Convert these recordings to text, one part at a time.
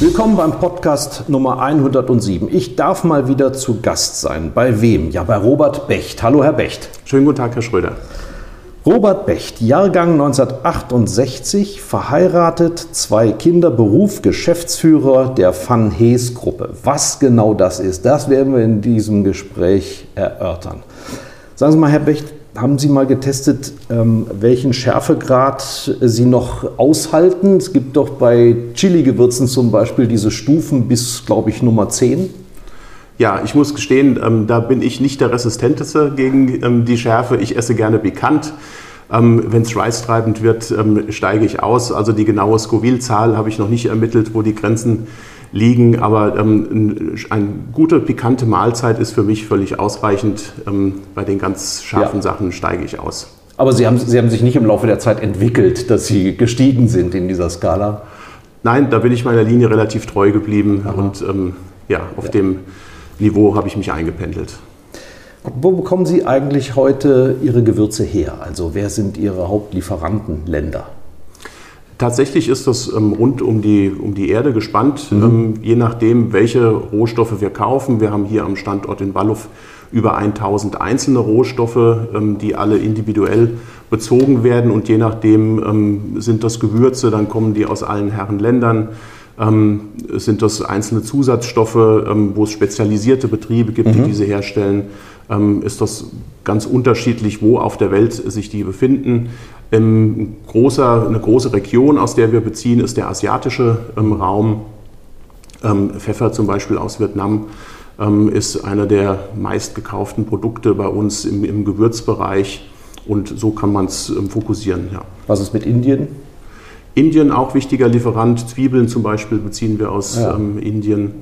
Willkommen beim Podcast Nummer 107. Ich darf mal wieder zu Gast sein. Bei wem? Ja, bei Robert Becht. Hallo, Herr Becht. Schönen guten Tag, Herr Schröder. Robert Becht, Jahrgang 1968, verheiratet, zwei Kinder, Beruf Geschäftsführer der Van Hees Gruppe. Was genau das ist, das werden wir in diesem Gespräch erörtern. Sagen Sie mal, Herr Becht, haben Sie mal getestet, ähm, welchen Schärfegrad Sie noch aushalten? Es gibt doch bei Chili-Gewürzen zum Beispiel diese Stufen bis, glaube ich, Nummer 10. Ja, ich muss gestehen, ähm, da bin ich nicht der Resistenteste gegen ähm, die Schärfe. Ich esse gerne bekannt. Ähm, Wenn es schweißtreibend wird, ähm, steige ich aus. Also die genaue Scoville-Zahl habe ich noch nicht ermittelt, wo die Grenzen liegen. Aber ähm, eine gute, pikante Mahlzeit ist für mich völlig ausreichend. Ähm, bei den ganz scharfen Ja. Sachen steige ich aus. Aber Sie haben, Sie haben sich nicht im Laufe der Zeit entwickelt, dass Sie gestiegen sind in dieser Skala. Nein, da bin ich meiner Linie relativ treu geblieben. Und ähm, ja, auf dem Niveau habe ich mich eingependelt. Wo bekommen Sie eigentlich heute Ihre Gewürze her? Also wer sind Ihre Hauptlieferantenländer? Tatsächlich ist das ähm, rund um die, um die Erde gespannt, ähm, je nachdem, welche Rohstoffe wir kaufen. Wir haben hier am Standort in Wallow über 1000 einzelne Rohstoffe, ähm, die alle individuell bezogen werden und je nachdem ähm, sind das Gewürze, dann kommen die aus allen Herren Ländern. Ähm, sind das einzelne Zusatzstoffe, ähm, wo es spezialisierte Betriebe gibt, die diese herstellen, ist das ganz unterschiedlich, wo auf der Welt sich die befinden. Ähm, großer, eine große Region, aus der wir beziehen, ist der asiatische ähm, Raum. Ähm, Pfeffer zum Beispiel aus Vietnam ähm, ist einer der meistgekauften Produkte bei uns im, im Gewürzbereich und so kann man es ähm, fokussieren. Ja. Was ist mit Indien? Indien auch wichtiger Lieferant. Zwiebeln zum Beispiel beziehen wir aus Ja. ähm, Indien.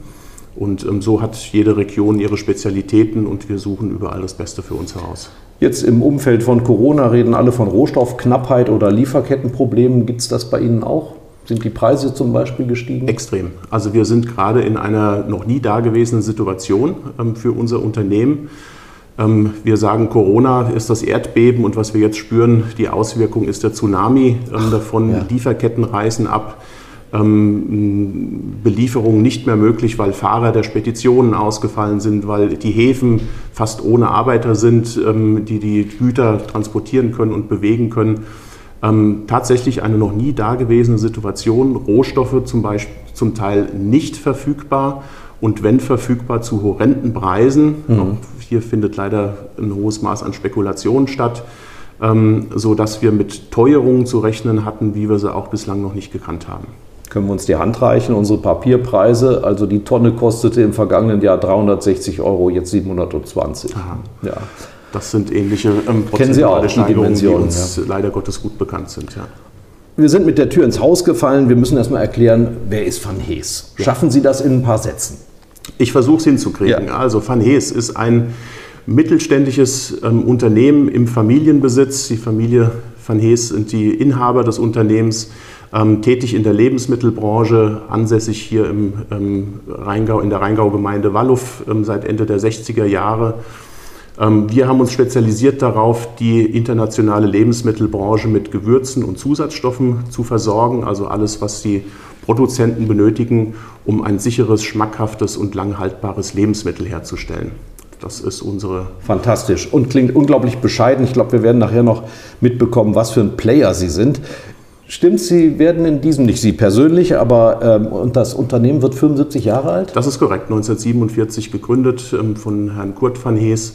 Und ähm, so hat jede Region ihre Spezialitäten und wir suchen überall das Beste für uns heraus. Jetzt im Umfeld von Corona reden alle von Rohstoffknappheit oder Lieferkettenproblemen. Gibt es das bei Ihnen auch? Sind die Preise zum Beispiel gestiegen? Extrem. Also wir sind gerade in einer noch nie dagewesenen Situation ähm, für unser Unternehmen. Ähm, wir sagen, Corona ist das Erdbeben und was wir jetzt spüren, die Auswirkung ist der Tsunami ähm, davon. ja. Lieferketten reißen ab. Ähm, Belieferungen nicht mehr möglich, weil Fahrer der Speditionen ausgefallen sind, weil die Häfen fast ohne Arbeiter sind, ähm, die die Güter transportieren können und bewegen können. Ähm, tatsächlich eine noch nie dagewesene Situation. Rohstoffe zum Beispiel zum Teil nicht verfügbar und wenn verfügbar zu horrenden Preisen. Auch hier findet leider ein hohes Maß an Spekulation statt, ähm, sodass wir mit Teuerungen zu rechnen hatten, wie wir sie auch bislang noch nicht gekannt haben. Können wir uns die Hand reichen? Unsere Papierpreise, also die Tonne kostete im vergangenen Jahr 360 Euro, jetzt 720. Ja. Das sind ähnliche ähm, Kennen Sie auch, die Steigerungen, die Dimensionen, uns leider Gottes gut bekannt sind. Ja. Wir sind mit der Tür ins Haus gefallen. Wir müssen erstmal erklären, wer ist Van Hees? Schaffen Sie das in ein paar Sätzen? Ich versuche es hinzukriegen. Ja. Also Van Hees ist ein mittelständisches ähm, Unternehmen im Familienbesitz. Die Familie Van Hees sind die Inhaber des Unternehmens, ähm, tätig in der Lebensmittelbranche, ansässig hier im ähm, Rheingau, in der Rheingau-Gemeinde Wallow ähm, seit Ende der 60er Jahre. Ähm, Wir haben uns spezialisiert darauf, die internationale Lebensmittelbranche mit Gewürzen und Zusatzstoffen zu versorgen, also alles, was die Produzenten benötigen, um ein sicheres, schmackhaftes und lang haltbares Lebensmittel herzustellen. Das ist unsere Fantastisch und klingt unglaublich bescheiden. Ich glaube, wir werden nachher noch mitbekommen, was für ein Player Sie sind. Stimmt, Sie werden in diesem, nicht Sie persönlich, aber ähm, und das Unternehmen wird 75 Jahre alt? Das ist korrekt, 1947 gegründet ähm, von Herrn Kurt van Hees.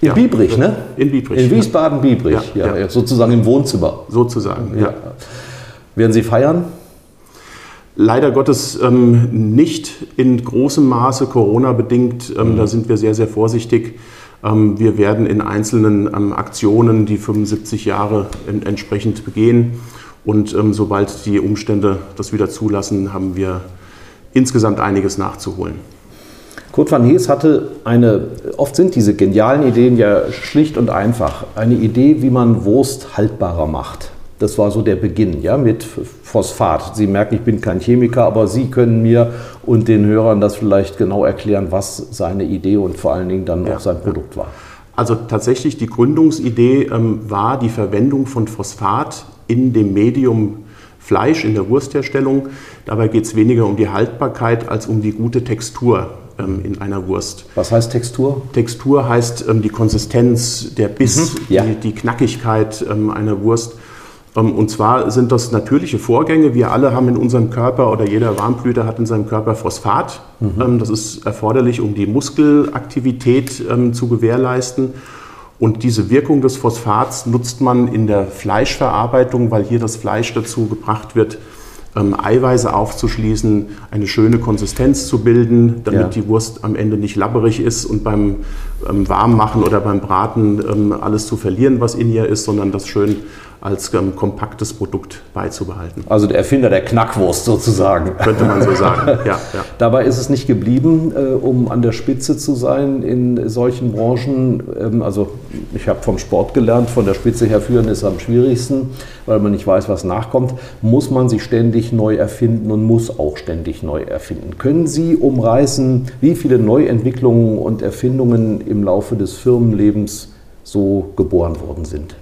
In ja. Biebrich, ne? In Biebrich. In Wiesbaden-Biebrich, ja, ja, sozusagen im Wohnzimmer. Sozusagen, ja. Werden Sie feiern? Leider Gottes ähm, nicht in großem Maße Corona-bedingt. Ähm, mhm. Da sind wir sehr, sehr vorsichtig. Ähm, wir werden in einzelnen ähm, Aktionen die 75 Jahre in, entsprechend begehen. Und ähm, sobald die Umstände das wieder zulassen, haben wir insgesamt einiges nachzuholen. Kurt van Hees hatte eine, oft sind diese genialen Ideen ja schlicht und einfach, eine Idee, wie man Wurst haltbarer macht. Das war so der Beginn, ja, mit Phosphat. Sie merken, ich bin kein Chemiker, aber Sie können mir und den Hörern das vielleicht genau erklären, was seine Idee und vor allen Dingen dann ja, auch sein Produkt war. Also tatsächlich die Gründungsidee ähm, war die Verwendung von Phosphat in dem Medium Fleisch, in der Wurstherstellung. Dabei geht es weniger um die Haltbarkeit als um die gute Textur ähm, in einer Wurst. Was heißt Textur? Textur heißt ähm, die Konsistenz, der Biss, mhm, ja. die, die, Knackigkeit ähm, einer Wurst. Ähm, und zwar sind das natürliche Vorgänge. Wir alle haben in unserem Körper oder jeder Warmblüter hat in seinem Körper Phosphat. Mhm. Ähm, das ist erforderlich, um die Muskelaktivität ähm, zu gewährleisten. Und diese Wirkung des Phosphats nutzt man in der Fleischverarbeitung, weil hier das Fleisch dazu gebracht wird, ähm, Eiweiße aufzuschließen, eine schöne Konsistenz zu bilden, damit ja. die Wurst am Ende nicht labberig ist und beim ähm, Warmmachen oder beim Braten ähm, alles zu verlieren, was in ihr ist, sondern das schön als ähm, kompaktes Produkt beizubehalten. Also der Erfinder der Knackwurst sozusagen. Könnte man so sagen, ja, ja. Dabei ist es nicht geblieben, äh, um an der Spitze zu sein in solchen Branchen. Ähm, also ich habe vom Sport gelernt, von der Spitze her führen ist am schwierigsten, weil man nicht weiß, was nachkommt. Muss man sich ständig neu erfinden und muss auch ständig neu erfinden. Können Sie umreißen, wie viele Neuentwicklungen und Erfindungen im Laufe des Firmenlebens so geboren worden sind?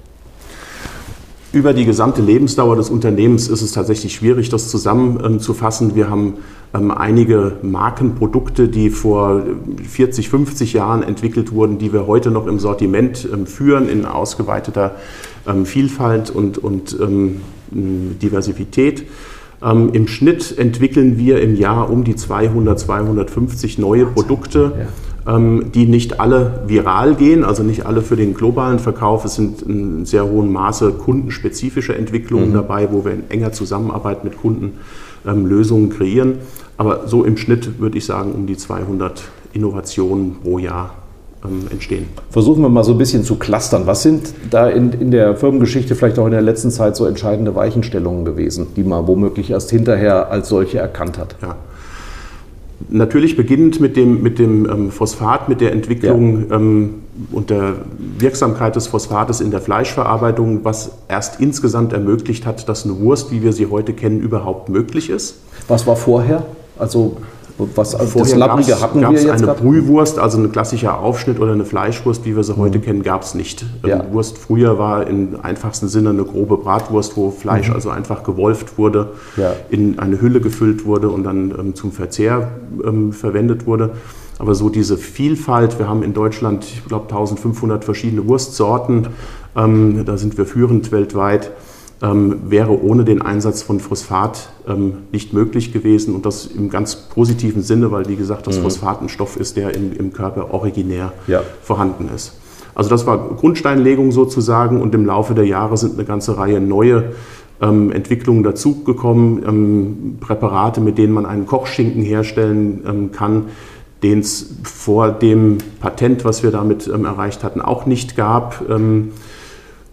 Über die gesamte Lebensdauer des Unternehmens ist es tatsächlich schwierig, das zusammenzufassen. Wir haben ähm, einige Markenprodukte, die vor 40, 50 Jahren entwickelt wurden, die wir heute noch im Sortiment ähm, führen in ausgeweiteter ähm, Vielfalt und, und Diversität. Im Schnitt entwickeln wir im Jahr um die 200, 250 neue Produkte. Ja ähm, die nicht alle viral gehen, also nicht alle für den globalen Verkauf. Es sind in sehr hohem Maße kundenspezifische Entwicklungen mhm. dabei, wo wir in enger Zusammenarbeit mit Kunden ähm, Lösungen kreieren. Aber so im Schnitt würde ich sagen, um die 200 Innovationen pro Jahr ähm, entstehen. Versuchen wir mal so ein bisschen zu clustern. Was sind da in, in der Firmengeschichte vielleicht auch in der letzten Zeit so entscheidende Weichenstellungen gewesen, die man womöglich erst hinterher als solche erkannt hat? Ja. Natürlich beginnend mit dem, mit dem ähm, Phosphat, mit der Entwicklung ja. ähm, und der Wirksamkeit des Phosphates in der Fleischverarbeitung, was erst insgesamt ermöglicht hat, dass eine Wurst, wie wir sie heute kennen, überhaupt möglich ist. Was war vorher? Also was, Vorher das Lappige hatten wir jetzt eine grad? Brühwurst, also ein klassischer Aufschnitt oder eine Fleischwurst, wie wir sie mhm. heute kennen, gab es nicht. Ja. Ähm, Wurst früher war im einfachsten Sinne eine grobe Bratwurst, wo Fleisch mhm. also einfach gewolft wurde, ja. in eine Hülle gefüllt wurde und dann ähm, zum Verzehr ähm, verwendet wurde. Aber so diese Vielfalt, wir haben in Deutschland, ich glaube, 1500 verschiedene Wurstsorten, ähm, da sind wir führend weltweit ähm, wäre ohne den Einsatz von Phosphat ähm, nicht möglich gewesen. Und das im ganz positiven Sinne, weil, wie gesagt, das mhm. Phosphat ein Stoff ist, der im, im Körper originär ja. vorhanden ist. Also das war Grundsteinlegung sozusagen und im Laufe der Jahre sind eine ganze Reihe neue ähm, Entwicklungen dazugekommen, ähm, Präparate, mit denen man einen Kochschinken herstellen ähm, kann, den es vor dem Patent, was wir damit ähm, erreicht hatten, auch nicht gab.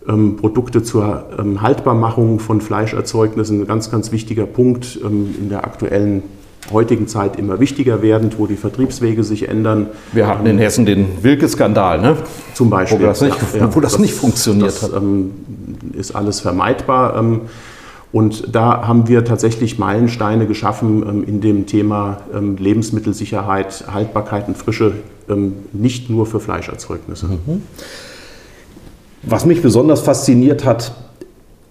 Ähm, Produkte zur ähm, Haltbarmachung von Fleischerzeugnissen, ein ganz, ganz wichtiger Punkt ähm, in der aktuellen heutigen Zeit immer wichtiger werdend, wo die Vertriebswege sich ändern. Wir hatten in Hessen den Wilke-Skandal, ne? Zum Beispiel. Wo das nicht, ja, wo das, das nicht funktioniert das, hat. Ähm, ist alles vermeidbar. Ähm, und da haben wir tatsächlich Meilensteine geschaffen ähm, in dem Thema Lebensmittelsicherheit, Haltbarkeit und Frische, nicht nur für Fleischerzeugnisse. Mhm. Was mich besonders fasziniert hat,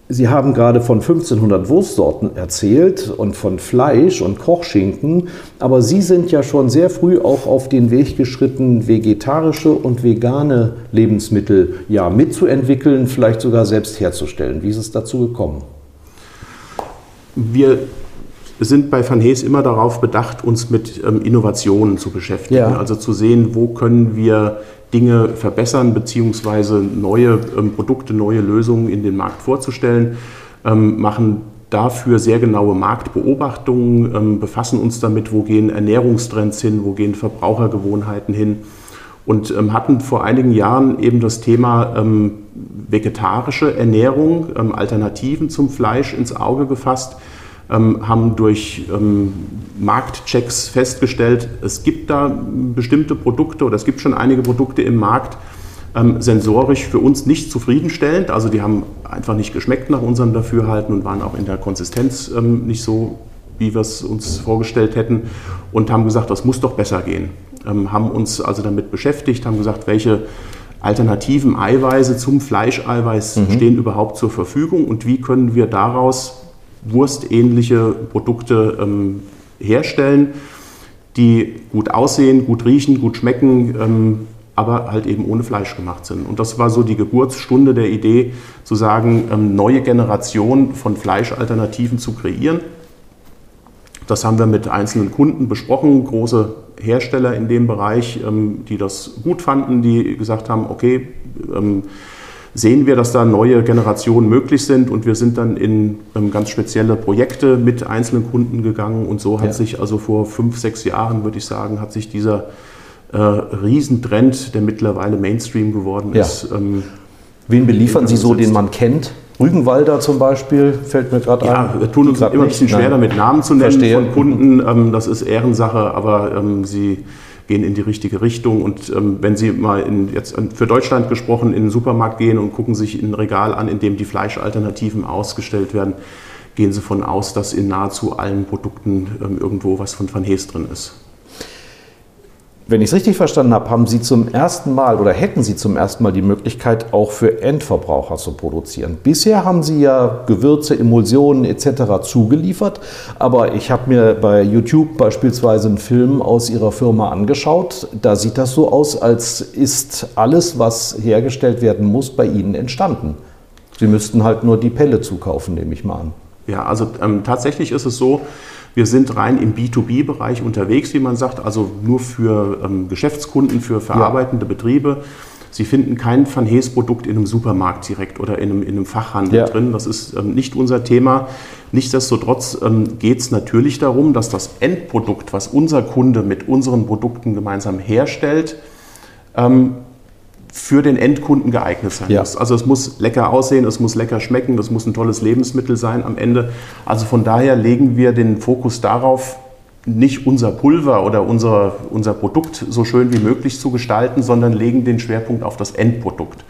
Sie haben gerade von 1500 Wurstsorten erzählt und von Fleisch und Kochschinken, aber Sie sind ja schon sehr früh auch auf den Weg geschritten, vegetarische und vegane Lebensmittel ja mitzuentwickeln, vielleicht sogar selbst herzustellen. Wie ist es dazu gekommen? Wir sind bei Van Hees immer darauf bedacht, uns mit ähm, Innovationen zu beschäftigen. Ja. Also zu sehen, wo können wir Dinge verbessern, beziehungsweise neue ähm, Produkte, neue Lösungen in den Markt vorzustellen, ähm, machen dafür sehr genaue Marktbeobachtungen, ähm, befassen uns damit, wo gehen Ernährungstrends hin, wo gehen Verbrauchergewohnheiten hin und ähm, hatten vor einigen Jahren eben das Thema ähm, vegetarische Ernährung, Alternativen zum Fleisch ins Auge gefasst, ähm, haben durch ähm, Marktchecks festgestellt, es gibt da bestimmte Produkte oder es gibt schon einige Produkte im Markt, ähm, sensorisch für uns nicht zufriedenstellend. Also die haben einfach nicht geschmeckt nach unserem Dafürhalten und waren auch in der Konsistenz ähm, nicht so, wie wir es uns vorgestellt hätten und haben gesagt, das muss doch besser gehen. Ähm, haben uns also damit beschäftigt, haben gesagt, welche alternativen Eiweiße zum Fleischeiweiß stehen überhaupt zur Verfügung und wie können wir daraus wurstähnliche Produkte ähm, herstellen, die gut aussehen, gut riechen, gut schmecken, ähm, aber halt eben ohne Fleisch gemacht sind. Und das war so die Geburtsstunde der Idee, zu sagen, ähm, neue Generationen von Fleischalternativen zu kreieren. Das haben wir mit einzelnen Kunden besprochen, große Hersteller in dem Bereich, ähm, die das gut fanden, die gesagt haben, okay, ähm, sehen wir, dass da neue Generationen möglich sind und wir sind dann in ähm, ganz spezielle Projekte mit einzelnen Kunden gegangen und so hat Ja. sich also vor fünf, sechs Jahren, würde ich sagen, hat sich dieser äh, Riesentrend, der mittlerweile Mainstream geworden Ja. ist, ähm, Wen beliefern Sie so, den man kennt? Rügenwalder zum Beispiel fällt mir gerade Ja, ein. wir tun uns immer ein bisschen schwer Nein. damit, Namen zu nennen Verstehe. von Kunden. Ähm, das ist Ehrensache, aber ähm, sie gehen in die richtige Richtung. Und ähm, wenn Sie mal in, jetzt für Deutschland gesprochen in den Supermarkt gehen und gucken sich ein Regal an, in dem die Fleischalternativen ausgestellt werden, gehen Sie von aus, dass in nahezu allen Produkten ähm, irgendwo was von Van Hees drin ist. Wenn ich es richtig verstanden habe, haben Sie zum ersten Mal oder hätten Sie zum ersten Mal die Möglichkeit, auch für Endverbraucher zu produzieren. Bisher haben Sie ja Gewürze, Emulsionen etc. zugeliefert, aber ich habe mir bei YouTube beispielsweise einen Film aus Ihrer Firma angeschaut. Da sieht das so aus, als ist alles, was hergestellt werden muss, bei Ihnen entstanden. Sie müssten halt nur die Pelle zukaufen, nehme ich mal an. Ja, also ähm, tatsächlich ist es so, wir sind rein im B2B-Bereich unterwegs, wie man sagt, also nur für ähm, Geschäftskunden, für verarbeitende Betriebe. Sie finden kein Van Hees-Produkt in einem Supermarkt direkt oder in einem, in einem Fachhandel Ja. drin. Das ist ähm, nicht unser Thema. Nichtsdestotrotz ähm, geht es natürlich darum, dass das Endprodukt, was unser Kunde mit unseren Produkten gemeinsam herstellt, ähm, für den Endkunden geeignet sein Ja. muss. Also es muss lecker aussehen, es muss lecker schmecken, das muss ein tolles Lebensmittel sein am Ende. Also von daher legen wir den Fokus darauf, nicht unser Pulver oder unser, unser Produkt so schön wie möglich zu gestalten, sondern legen den Schwerpunkt auf das Endprodukt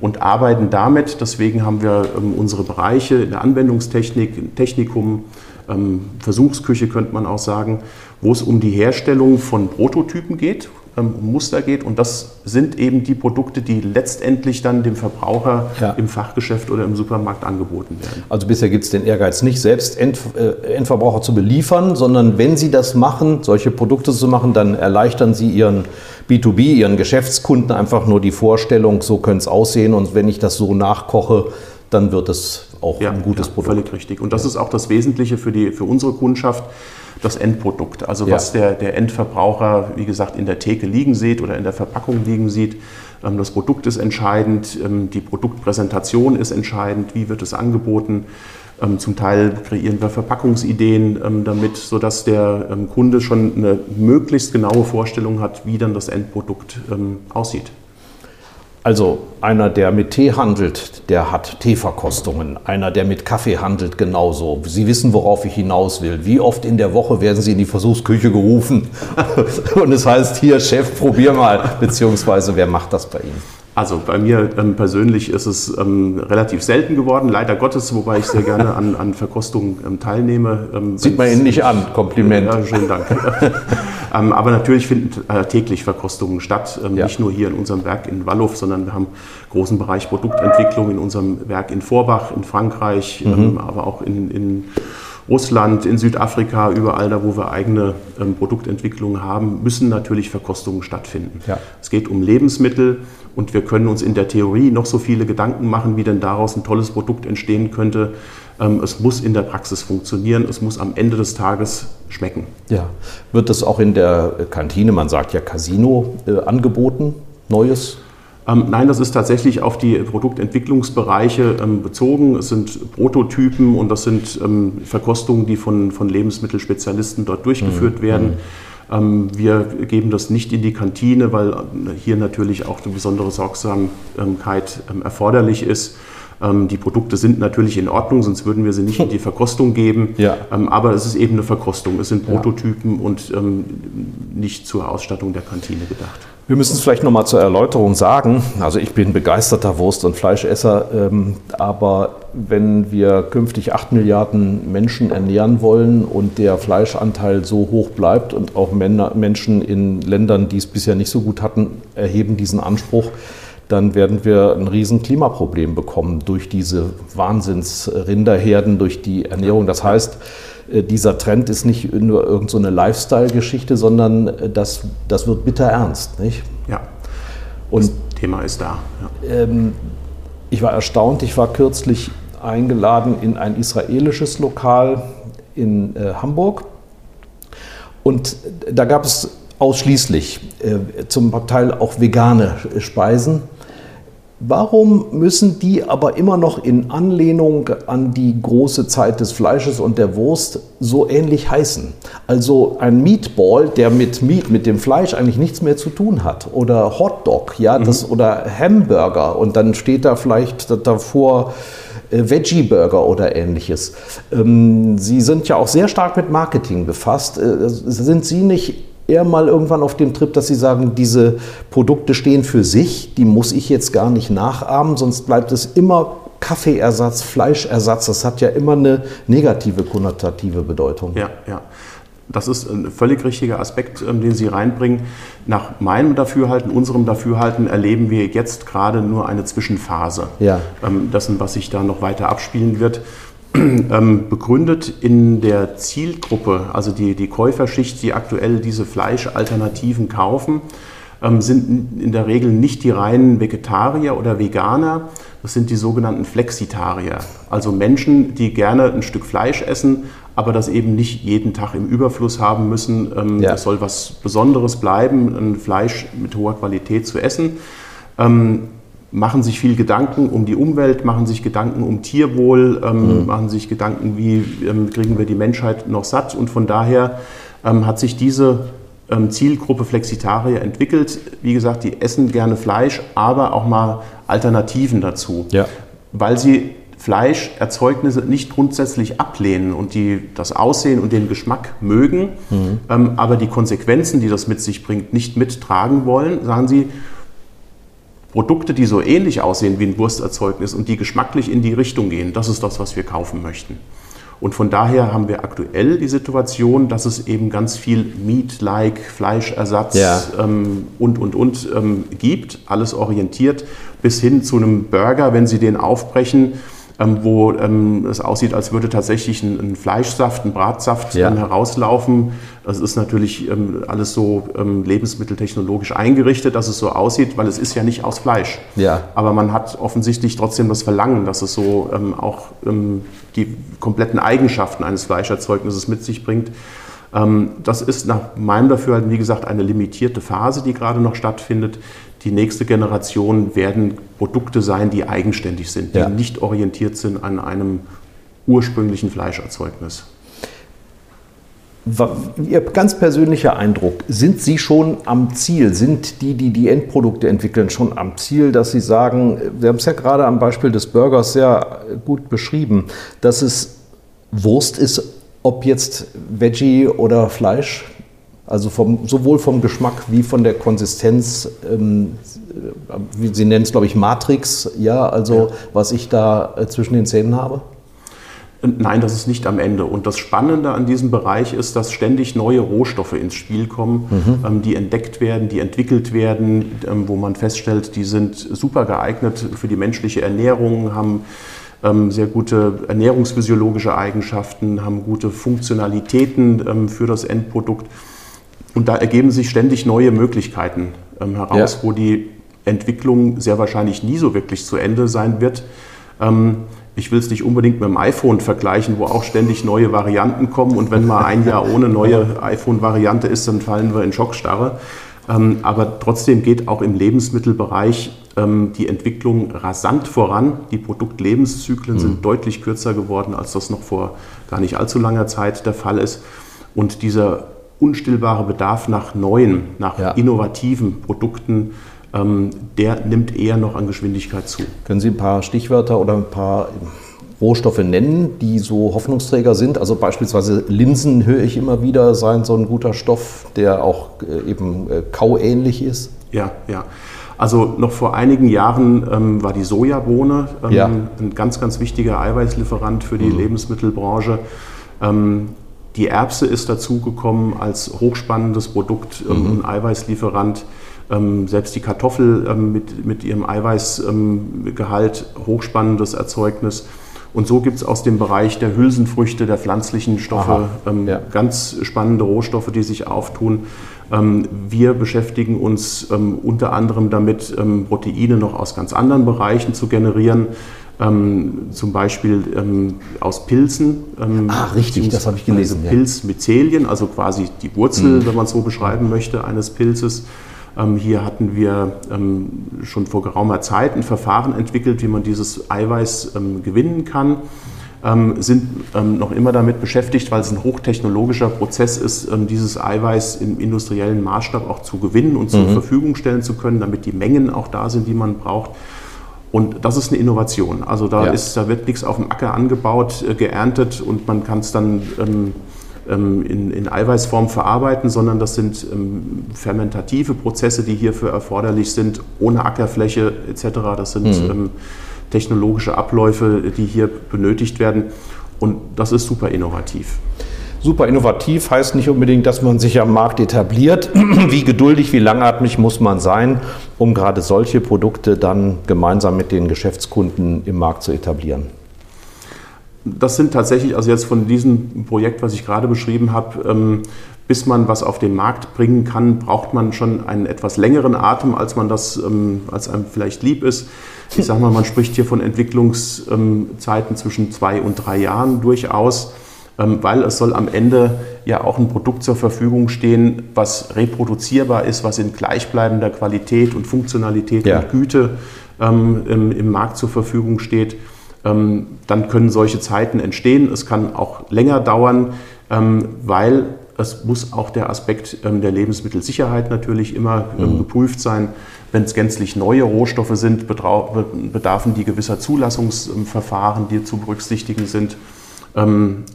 und arbeiten damit. Deswegen haben wir ähm, unsere Bereiche in der Anwendungstechnik, Technikum, ähm, Versuchsküche könnte man auch sagen, wo es um die Herstellung von Prototypen geht, um Muster geht. Und das sind eben die Produkte, die letztendlich dann dem Verbraucher Ja. im Fachgeschäft oder im Supermarkt angeboten werden. Also bisher gibt es den Ehrgeiz nicht, selbst End, äh, Endverbraucher zu beliefern, sondern wenn Sie das machen, solche Produkte zu machen, dann erleichtern Sie Ihren B2B, Ihren Geschäftskunden einfach nur die Vorstellung, so könnte es aussehen und wenn ich das so nachkoche, dann wird es auch ein gutes ja, Produkt. Völlig richtig. Und das ist auch das Wesentliche für, die, für unsere Kundschaft, das Endprodukt. Also Ja. was der, der Endverbraucher, wie gesagt, in der Theke liegen sieht oder in der Verpackung liegen sieht. Ähm, Das Produkt ist entscheidend, ähm, die Produktpräsentation ist entscheidend, wie wird es angeboten. Ähm, Zum Teil kreieren wir Verpackungsideen damit, sodass der Kunde schon eine möglichst genaue Vorstellung hat, wie dann das Endprodukt aussieht. Also einer, der mit Tee handelt, der hat Teeverkostungen. Einer, der mit Kaffee handelt, genauso. Sie wissen, worauf ich hinaus will. Wie oft in der Woche werden Sie in die Versuchsküche gerufen? Und es heißt hier, Chef, probier mal. Beziehungsweise, wer macht das bei Ihnen? Also bei mir ähm, persönlich ist es ähm, relativ selten geworden, leider Gottes, wobei ich sehr gerne an, an Verkostungen ähm, teilnehme. Ähm, Sieht man Ihnen nicht an. Kompliment. Ja, schönen Dank. ähm, aber natürlich finden äh, täglich Verkostungen statt, ähm, Ja. nicht nur hier in unserem Werk in Wallow, sondern wir haben einen großen Bereich Produktentwicklung in unserem Werk in Vorbach in Frankreich, Mhm. ähm, aber auch in, in Russland, in Südafrika, überall da, wo wir eigene ähm, Produktentwicklungen haben, müssen natürlich Verkostungen stattfinden. Ja. Es geht um Lebensmittel und wir können uns in der Theorie noch so viele Gedanken machen, wie denn daraus ein tolles Produkt entstehen könnte. Ähm, es muss in der Praxis funktionieren, es muss am Ende des Tages schmecken. Ja, wird das auch in der Kantine, man sagt ja Casino, äh, angeboten, Neues? Ähm, nein, das ist tatsächlich auf die Produktentwicklungsbereiche ähm, bezogen. Es sind Prototypen und das sind ähm, Verkostungen, die von, von Lebensmittelspezialisten dort durchgeführt mhm. werden. Mhm. Wir geben das nicht in die Kantine, weil hier natürlich auch eine besondere Sorgsamkeit erforderlich ist. Die Produkte sind natürlich in Ordnung, sonst würden wir sie nicht in die Verkostung geben. Ja. Aber es ist eben eine Verkostung. Es sind Prototypen ja. und nicht zur Ausstattung der Kantine gedacht. Wir müssen es vielleicht nochmal zur Erläuterung sagen. Also ich bin begeisterter Wurst- und Fleischesser, ähm, aber wenn wir künftig 8 Milliarden Menschen ernähren wollen und der Fleischanteil so hoch bleibt und auch Männer, Menschen in Ländern, die es bisher nicht so gut hatten, erheben diesen Anspruch, dann werden wir ein riesen Klimaproblem bekommen durch diese Wahnsinnsrinderherden, durch die Ernährung. Das heißt, dieser Trend ist nicht nur irgendeine so Lifestyle-Geschichte, sondern äh, das, das wird bitter ernst. Nicht? Ja, Und, das Thema ist da. Ja. Ähm, ich war erstaunt, ich war kürzlich eingeladen in ein israelisches Lokal in äh, Hamburg. Und da gab es ausschließlich äh, zum Teil auch vegane Speisen. Warum müssen die aber immer noch in Anlehnung an die große Zeit des Fleisches und der Wurst so ähnlich heißen? Also ein Meatball, der mit Meat, mit dem Fleisch eigentlich nichts mehr zu tun hat. Oder Hotdog, ja, das, mhm. oder Hamburger und dann steht da vielleicht davor äh, Veggie Burger oder ähnliches. Ähm, Sie sind ja auch sehr stark mit Marketing befasst. Äh, sind Sie nicht eher mal irgendwann auf dem Trip, dass Sie sagen, diese Produkte stehen für sich, die muss ich jetzt gar nicht nachahmen, sonst bleibt es immer Kaffeeersatz, Fleischersatz. Das hat ja immer eine negative konnotative Bedeutung. Ja, ja. Das ist ein völlig richtiger Aspekt, ähm, den Sie reinbringen. Nach meinem Dafürhalten, unserem Dafürhalten erleben wir jetzt gerade nur eine Zwischenphase ja. Ähm, dessen, was sich da noch weiter abspielen wird. Ähm, begründet in der Zielgruppe, also die, die Käuferschicht, die aktuell diese Fleischalternativen kaufen, ähm, sind in der Regel nicht die reinen Vegetarier oder Veganer, das sind die sogenannten Flexitarier, also Menschen, die gerne ein Stück Fleisch essen, aber das eben nicht jeden Tag im Überfluss haben müssen. Ähm. Es soll was Besonderes bleiben, ein Fleisch mit hoher Qualität zu essen machen sich viel Gedanken um die Umwelt, machen sich Gedanken um Tierwohl, ähm, mhm. machen sich Gedanken, wie ähm, kriegen wir die Menschheit noch satt. Und von daher ähm, hat sich diese ähm, Zielgruppe Flexitarier entwickelt. Wie gesagt, die essen gerne Fleisch, aber auch mal Alternativen dazu, ja. weil sie Fleischerzeugnisse nicht grundsätzlich ablehnen und die das Aussehen und den Geschmack mögen, mhm. Ähm, aber die Konsequenzen, die das mit sich bringt, nicht mittragen wollen, sagen sie, Produkte, die so ähnlich aussehen wie ein Wursterzeugnis und die geschmacklich in die Richtung gehen, das ist das, was wir kaufen möchten. Und von daher haben wir aktuell die Situation, dass es eben ganz viel Meat-like, Fleischersatz ja. ähm, und, und, und ähm, gibt, alles orientiert bis hin zu einem Burger, wenn Sie den aufbrechen ähm, wo ähm, es aussieht, als würde tatsächlich ein, ein Fleischsaft, ein Bratsaft ja. herauslaufen. Das ist natürlich ähm, alles so ähm, lebensmitteltechnologisch eingerichtet, dass es so aussieht, weil es ist ja nicht aus Fleisch. Ja. Aber man hat offensichtlich trotzdem das Verlangen, dass es so ähm, auch ähm, die kompletten Eigenschaften eines Fleischerzeugnisses mit sich bringt. Das ist nach meinem Dafürhalten, wie gesagt, eine limitierte Phase, die gerade noch stattfindet die nächste Generation werden Produkte sein, die eigenständig sind, die ja. nicht orientiert sind an einem ursprünglichen Fleischerzeugnis. Ihr ganz persönlicher Eindruck, sind Sie schon am Ziel? Sind die, die die Endprodukte entwickeln, schon am Ziel, dass Sie sagen, wir haben es ja gerade am Beispiel des Burgers sehr gut beschrieben, dass es Wurst ist, ob jetzt Veggie oder Fleisch? Also vom, sowohl vom Geschmack wie von der Konsistenz, ähm, wie Sie nennen es, glaube ich, Matrix, ja, also ja. was ich da äh, zwischen den Zähnen habe? Nein, das ist nicht am Ende. Und das Spannende an diesem Bereich ist, dass ständig neue Rohstoffe ins Spiel kommen, mhm. ähm, die entdeckt werden, die entwickelt werden, ähm, wo man feststellt, die sind super geeignet für die menschliche Ernährung, haben ähm, sehr gute ernährungsphysiologische Eigenschaften, haben gute Funktionalitäten ähm, für das Endprodukt. Und da ergeben sich ständig neue Möglichkeiten ähm, heraus, ja. wo die Entwicklung sehr wahrscheinlich nie so wirklich zu Ende sein wird. Ich will es nicht unbedingt mit dem iPhone vergleichen, wo auch ständig neue Varianten kommen. Und wenn mal ein Jahr ohne neue iPhone-Variante ist, dann fallen wir in Schockstarre. Ähm, aber trotzdem geht auch im Lebensmittelbereich ähm, die Entwicklung rasant voran. Die Produktlebenszyklen mhm. sind deutlich kürzer geworden, als das noch vor gar nicht allzu langer Zeit der Fall ist. Und dieser unstillbare Bedarf nach neuen, nach ja. innovativen Produkten, der nimmt eher noch an Geschwindigkeit zu. Können Sie ein paar Stichwörter oder ein paar Rohstoffe nennen, die so Hoffnungsträger sind? Also beispielsweise Linsen höre ich immer wieder, seien so ein guter Stoff, der auch äh, eben äh, kauähnlich ist. Ja, ja. Also noch vor einigen Jahren ähm, war die Sojabohne ähm, ja. ein ganz, ganz wichtiger Eiweißlieferant für die mhm. Lebensmittelbranche. Ähm, die Erbse ist dazugekommen als hochspannendes Produkt ähm, mhm. und Eiweißlieferant. Ähm, selbst die Kartoffel ähm, mit, mit ihrem Eiweißgehalt, hochspannendes Erzeugnis. Und so gibt es aus dem Bereich der Hülsenfrüchte, der pflanzlichen Stoffe ähm, ja. ganz spannende Rohstoffe, die sich auftun. Ähm, wir beschäftigen uns ähm, unter anderem damit, ähm, Proteine noch aus ganz anderen Bereichen zu generieren. zum Beispiel aus Pilzen. ah, richtig, das habe ich gelesen. Also Pilzmyzelien, also quasi die Wurzel, mhm. wenn man es so beschreiben möchte, eines Pilzes. Ähm, hier hatten wir ähm, schon vor geraumer Zeit ein Verfahren entwickelt, wie man dieses Eiweiß ähm, gewinnen kann. sind noch immer damit beschäftigt, weil es ein hochtechnologischer Prozess ist, dieses Eiweiß im industriellen Maßstab auch zu gewinnen und zur mhm. Verfügung stellen zu können, damit die Mengen auch da sind, die man braucht. Und das ist eine Innovation. Also da, ja. ist, da wird nichts auf dem Acker angebaut, äh, geerntet und man kann es dann in, in, Eiweißform verarbeiten, sondern das sind ähm, fermentative Prozesse, die hierfür erforderlich sind, ohne Ackerfläche etc. Das sind mhm. ähm, technologische Abläufe, die hier benötigt werden. Und das ist super innovativ. Super innovativ heißt nicht unbedingt, dass man sich am Markt etabliert. Wie geduldig, wie langatmig muss man sein, um gerade solche Produkte dann gemeinsam mit den Geschäftskunden im Markt zu etablieren? Das sind tatsächlich, also jetzt von diesem Projekt, was ich gerade beschrieben habe, ähm, bis man was auf den Markt bringen kann, braucht man schon einen etwas längeren Atem, als man das, ähm, als einem vielleicht lieb ist. Ich sage mal, man spricht hier von Entwicklungszeiten zwischen zwei und drei Jahren durchaus, ähm, weil es soll am Ende ja auch ein Produkt zur Verfügung stehen, was reproduzierbar ist, was in gleichbleibender Qualität und Funktionalität ja. und Güte im Markt zur Verfügung steht. Ähm, dann können solche Zeiten entstehen. Es kann auch länger dauern, ähm, weil es muss auch der Aspekt ähm, der Lebensmittelsicherheit natürlich immer mhm. geprüft sein. Wenn es gänzlich neue Rohstoffe sind, bedarfen die gewisser Zulassungsverfahren, die zu berücksichtigen sind.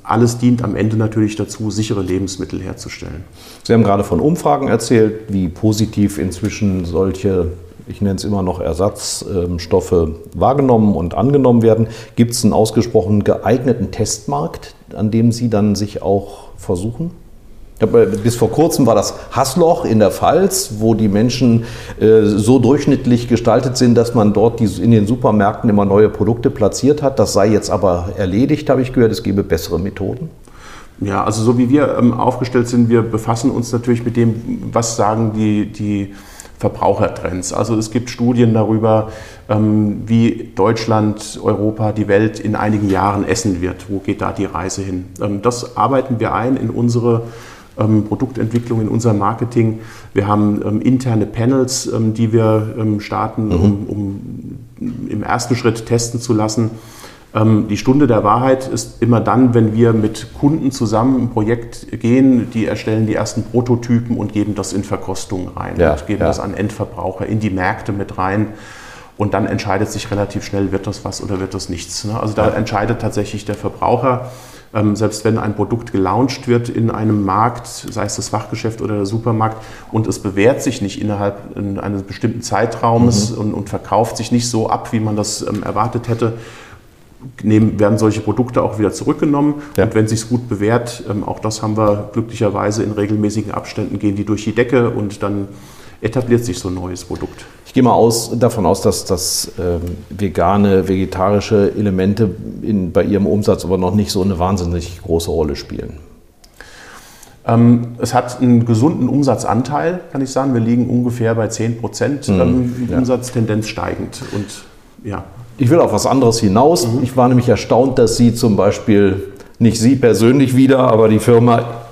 Alles dient am Ende natürlich dazu, sichere Lebensmittel herzustellen. Sie haben gerade von Umfragen erzählt, wie positiv inzwischen solche ich nenne es immer noch Ersatzstoffe, wahrgenommen und angenommen werden. Gibt es einen ausgesprochen geeigneten Testmarkt, an dem Sie dann sich auch versuchen? Bis vor kurzem war das Hassloch in der Pfalz, wo die Menschen äh, so durchschnittlich gestaltet sind, dass man dort in den Supermärkten immer neue Produkte platziert hat. Das sei jetzt aber erledigt, habe ich gehört. Es gebe bessere Methoden. Ja, also so wie wir ähm, aufgestellt sind, wir befassen uns natürlich mit dem, was sagen die, die Verbrauchertrends. Also es gibt Studien darüber, ähm, wie Deutschland, Europa, die Welt in einigen Jahren essen wird. Wo geht da die Reise hin? Ähm, das arbeiten wir ein in unsere ähm, Produktentwicklung, in unser Marketing. Wir haben interne Panels, die wir starten, mhm. um, um im ersten Schritt testen zu lassen die Stunde der Wahrheit ist immer dann, wenn wir mit Kunden zusammen ein Projekt gehen, die erstellen die ersten Prototypen und geben das in Verkostung rein ja, und geben ja. das an Endverbraucher in die Märkte mit rein. Und dann entscheidet sich relativ schnell, wird das was oder wird das nichts. Ne? Also da entscheidet tatsächlich der Verbraucher. Ähm, selbst wenn ein Produkt gelauncht wird in einem Markt, sei es das Fachgeschäft oder der Supermarkt, und es bewährt sich nicht innerhalb eines bestimmten Zeitraumes mhm. und, und, verkauft sich nicht so ab, wie man das ähm, erwartet hätte, nehmen, werden solche Produkte auch wieder zurückgenommen. Ja. Und wenn sich gut bewährt, ähm, auch das haben wir glücklicherweise in regelmäßigen Abständen, gehen die durch die Decke und dann etabliert sich so ein neues Produkt. Ich gehe mal aus, davon aus, dass, dass ähm, vegane, vegetarische Elemente in, bei Ihrem Umsatz aber noch nicht so eine wahnsinnig große Rolle spielen. Ähm, es hat einen gesunden Umsatzanteil, kann ich sagen. Wir liegen ungefähr bei 10 Prozent mhm, ähm, ja. Umsatztendenz steigend. Und ja. Ich will auf was anderes hinaus. Mhm. Ich war nämlich erstaunt, dass Sie zum Beispiel, nicht Sie persönlich wieder, aber die Firma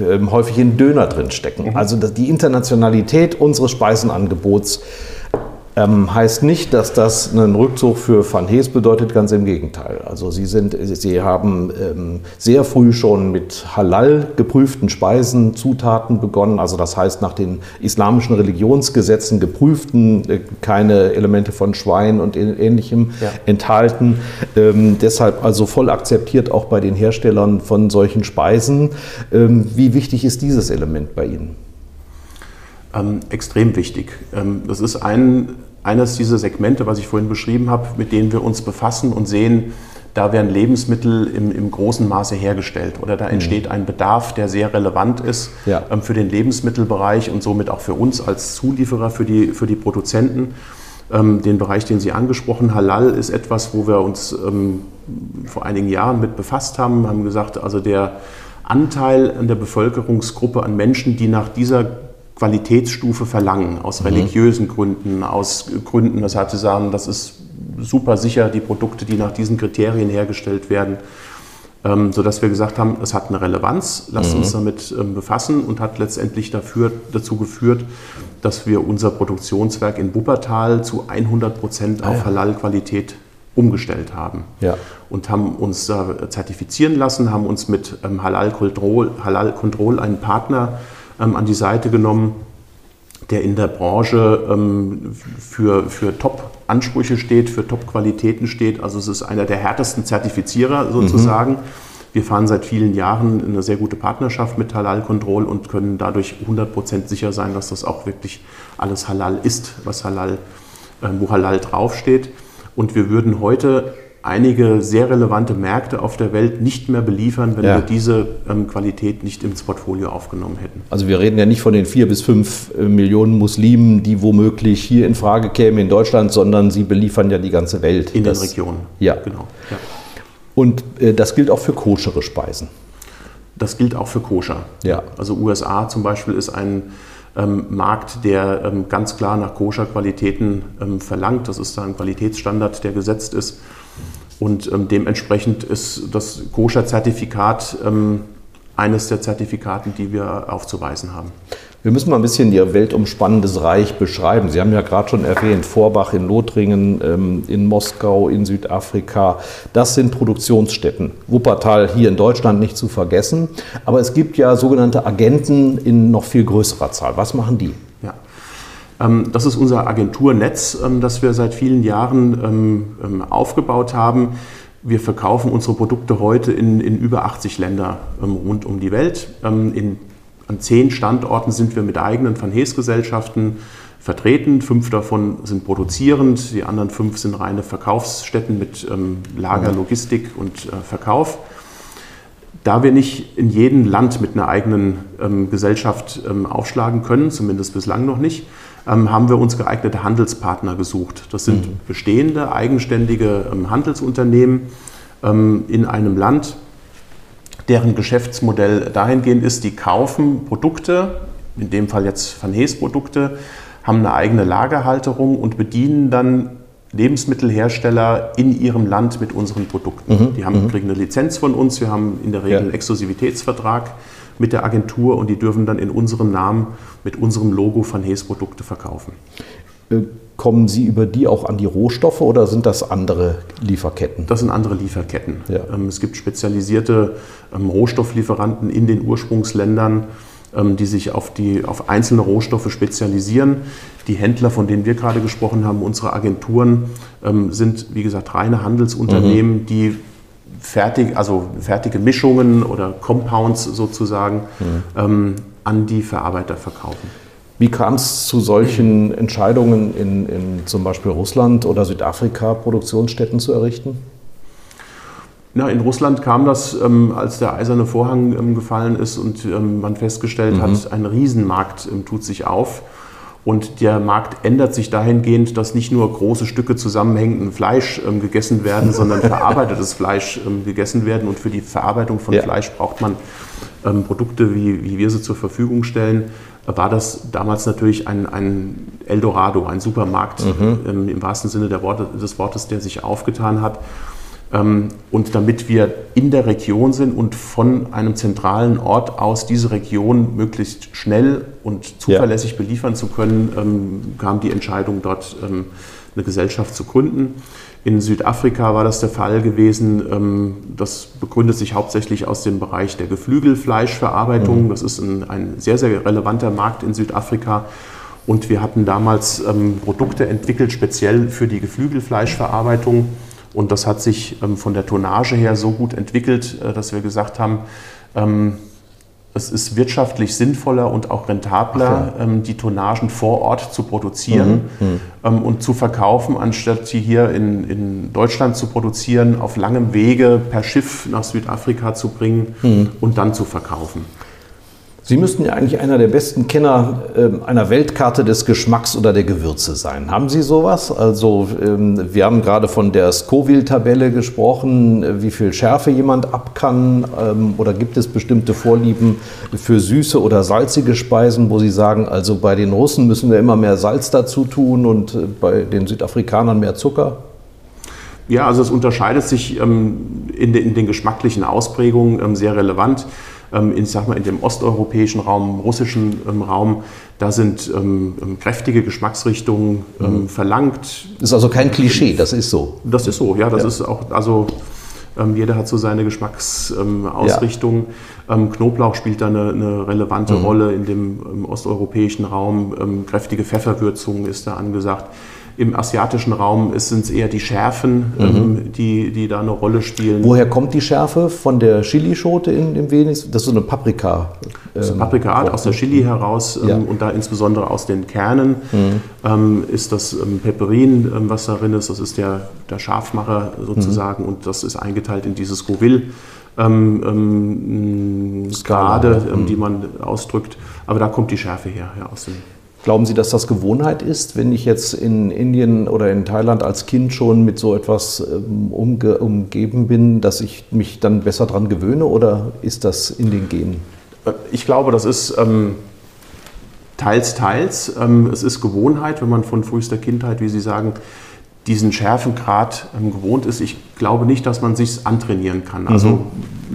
ähm, häufig in Döner drin stecken. Mhm. Also die Internationalität unseres Speisenangebots ähm, heißt nicht, dass das einen Rückzug für Van Hees bedeutet, ganz im Gegenteil. Also sie, sind, sie haben ähm, sehr früh schon mit halal geprüften Speisen, Zutaten begonnen, also das heißt nach den islamischen Religionsgesetzen geprüften, äh, keine Elemente von Schwein und ähnlichem ja. enthalten. Ähm, deshalb also voll akzeptiert auch bei den Herstellern von solchen Speisen. Ähm, wie wichtig ist dieses Element bei Ihnen? Ähm, extrem wichtig. Ähm, das ist ein eines dieser Segmente, was ich vorhin beschrieben habe, mit denen wir uns befassen und sehen, da werden Lebensmittel im, im großen Maße hergestellt oder da mhm. entsteht ein Bedarf, der sehr relevant ist ja. ähm, für den Lebensmittelbereich und somit auch für uns als Zulieferer, für die, für die Produzenten. Ähm, den Bereich, den Sie angesprochen, Halal, ist etwas, wo wir uns ähm, vor einigen Jahren mit befasst haben, haben gesagt, also der Anteil an der Bevölkerungsgruppe an Menschen, die nach dieser Qualitätsstufe verlangen, aus mhm. religiösen Gründen, aus Gründen, weshalb sie sagen, das ist super sicher, die Produkte, die nach diesen Kriterien hergestellt werden, ähm, sodass wir gesagt haben, es hat eine Relevanz, lasst mhm. uns damit ähm, befassen und hat letztendlich dafür, dazu geführt, dass wir unser Produktionswerk in Wuppertal zu 100 Prozent auf ah, ja. Halal-Qualität umgestellt haben. Ja. Und haben uns äh, zertifizieren lassen, haben uns mit ähm, Halal Control, Halal Control einen Partner an die Seite genommen, der in der Branche ähm, für, für Top-Ansprüche steht, für Top-Qualitäten steht. Also es ist einer der härtesten Zertifizierer sozusagen. Mhm. Wir fahren seit vielen Jahren eine sehr gute Partnerschaft mit Halal Control und können dadurch 100% sicher sein, dass das auch wirklich alles Halal ist, was Halal, äh, wo Halal draufsteht. Und wir würden heute einige sehr relevante Märkte auf der Welt nicht mehr beliefern, wenn ja. wir diese ähm, Qualität nicht ins Portfolio aufgenommen hätten. Also wir reden ja nicht von den vier bis fünf äh, Millionen Muslimen, die womöglich hier in Frage kämen in Deutschland, sondern sie beliefern ja die ganze Welt. In das, den Regionen. Ja, genau. Ja. Und äh, das gilt auch für koschere Speisen. Das gilt auch für koscher. Ja. Also USA zum Beispiel ist ein ähm, Markt, der ähm, ganz klar nach koscher Qualitäten ähm, verlangt. Das ist da ein Qualitätsstandard, der gesetzt ist. Und ähm, dementsprechend ist das Koscher-Zertifikat ähm, eines der Zertifikaten, die wir aufzuweisen haben. Wir müssen mal ein bisschen Ihr weltumspannendes Reich beschreiben. Sie haben ja gerade schon erwähnt, Vorbach in Lothringen, ähm, in Moskau, in Südafrika. Das sind Produktionsstätten. Wuppertal hier in Deutschland nicht zu vergessen. Aber es gibt ja sogenannte Agenten in noch viel größerer Zahl. Was machen die? Ähm, das ist unser Agenturnetz, ähm, das wir seit vielen Jahren ähm, aufgebaut haben. Wir verkaufen unsere Produkte heute in, in über 80 Länder rund um die Welt. In, an zehn Standorten sind wir mit eigenen Van Hees-Gesellschaften vertreten. Fünf davon sind produzierend, die anderen fünf sind reine Verkaufsstätten mit Lager, Logistik und äh, Verkauf. Da wir nicht in jedem Land mit einer eigenen ähm, Gesellschaft ähm, aufschlagen können, zumindest bislang noch nicht, haben wir uns geeignete Handelspartner gesucht. Das sind mhm. bestehende, eigenständige ähm, Handelsunternehmen ähm, in einem Land, deren Geschäftsmodell dahingehend ist, die kaufen Produkte, in dem Fall jetzt Van Hees Produkte, haben eine eigene Lagerhalterung und bedienen dann Lebensmittelhersteller in ihrem Land mit unseren Produkten. Mhm. Die haben, mhm. kriegen eine Lizenz von uns, wir haben in der Regel ja. einen Exklusivitätsvertrag mit der Agentur und die dürfen dann in unserem Namen mit unserem Logo Van Hees Produkte verkaufen. Äh, kommen Sie über die auch an die Rohstoffe oder sind das andere Lieferketten? Das sind andere Lieferketten. Ja. Ähm, es gibt spezialisierte ähm, Rohstofflieferanten in den Ursprungsländern, ähm, die sich auf, die, auf einzelne Rohstoffe spezialisieren. Die Händler, von denen wir gerade gesprochen haben, unsere Agenturen, sind, wie gesagt, reine Handelsunternehmen, mhm. die fertig, also fertige Mischungen oder Compounds sozusagen mhm. ähm, an die Verarbeiter verkaufen. Wie kam es zu solchen Entscheidungen in, in zum Beispiel Russland oder Südafrika, Produktionsstätten zu errichten? Na, in Russland kam das, ähm, als der eiserne Vorhang ähm, gefallen ist und ähm, man festgestellt mhm. hat, ein Riesenmarkt ähm, tut sich auf. Und der Markt ändert sich dahingehend, dass nicht nur große Stücke zusammenhängenden Fleisch ähm, gegessen werden, sondern verarbeitetes Fleisch ähm, gegessen werden. Und für die Verarbeitung von ja. Fleisch braucht man ähm, Produkte, wie, wie wir sie zur Verfügung stellen. War das damals natürlich ein, ein Eldorado, ein Supermarkt mhm. Ähm, im wahrsten Sinne Worte, des Wortes, der sich aufgetan hat. Ähm, und damit wir in der Region sind und von einem zentralen Ort aus diese Region möglichst schnell und zuverlässig ja. beliefern zu können, ähm, kam die Entscheidung, dort ähm, eine Gesellschaft zu gründen. In Südafrika war das der Fall gewesen. Das begründet sich hauptsächlich aus dem Bereich der Geflügelfleischverarbeitung. Mhm. Das ist ein, ein, sehr, sehr relevanter Markt in Südafrika. Und wir hatten damals Produkte entwickelt, speziell für die Geflügelfleischverarbeitung und das hat sich ähm, von der Tonnage her so gut entwickelt, äh, dass wir gesagt haben, ähm, es ist wirtschaftlich sinnvoller und auch rentabler, okay. ähm, die Tonnagen vor Ort zu produzieren mhm. mhm. und zu verkaufen, anstatt sie hier in, in Deutschland zu produzieren, auf langem Wege per Schiff nach Südafrika zu bringen mhm. und dann zu verkaufen. Sie müssten ja eigentlich einer der besten Kenner äh, einer Weltkarte des Geschmacks oder der Gewürze sein. Haben Sie sowas? Also ähm, wir haben gerade von der Scoville-Tabelle gesprochen, äh, wie viel Schärfe jemand ab kann. Ähm, oder gibt es bestimmte Vorlieben für süße oder salzige Speisen, wo Sie sagen, also bei den Russen müssen wir immer mehr Salz dazu tun und äh, bei den Südafrikanern mehr Zucker? Ja, also es unterscheidet sich ähm, in, de, in, den geschmacklichen Ausprägungen ähm, sehr relevant. Ähm, in, sag mal, in dem osteuropäischen Raum, russischen ähm, Raum, da sind ähm, ähm kräftige Geschmacksrichtungen ähm, mhm. verlangt. Das ist also kein Klischee, das ist so. Das ist so, ja, das ja. ist auch, also ähm, jeder hat so seine Geschmacksausrichtung. Ja. Knoblauch spielt da eine, eine relevante mhm. Rolle in dem osteuropäischen Raum. kräftige Pfefferwürzung ist da angesagt. Im asiatischen Raum sind es eher die Schärfen, mhm. ähm, die, die da eine Rolle spielen. Woher kommt die Schärfe? Von der Chilischote in dem wenigsten? Das ist so eine Paprika. Das ist eine Paprikaart aus der Chili heraus ähm, ja. und da insbesondere aus den Kernen mhm. ähm, ist das ähm, Peperin, ähm, was darin ist. Das ist der, der Scharfmacher sozusagen mhm. und das ist eingeteilt in dieses Scoville. Ähm, ähm, Grade, ähm, die man ausdrückt. Aber da kommt die Schärfe her, ja, aus dem Glauben Sie, dass das Gewohnheit ist, wenn ich jetzt in Indien oder in Thailand als Kind schon mit so etwas ähm, umge umgeben bin, dass ich mich dann besser daran gewöhne oder ist das in den Genen? Äh, ich glaube, das ist ähm, teils, teils. Ähm, es ist Gewohnheit, wenn man von frühester Kindheit, wie Sie sagen, diesen Schärfengrad ähm, gewohnt ist. Ich glaube nicht, dass man sich antrainieren kann. Mhm. Also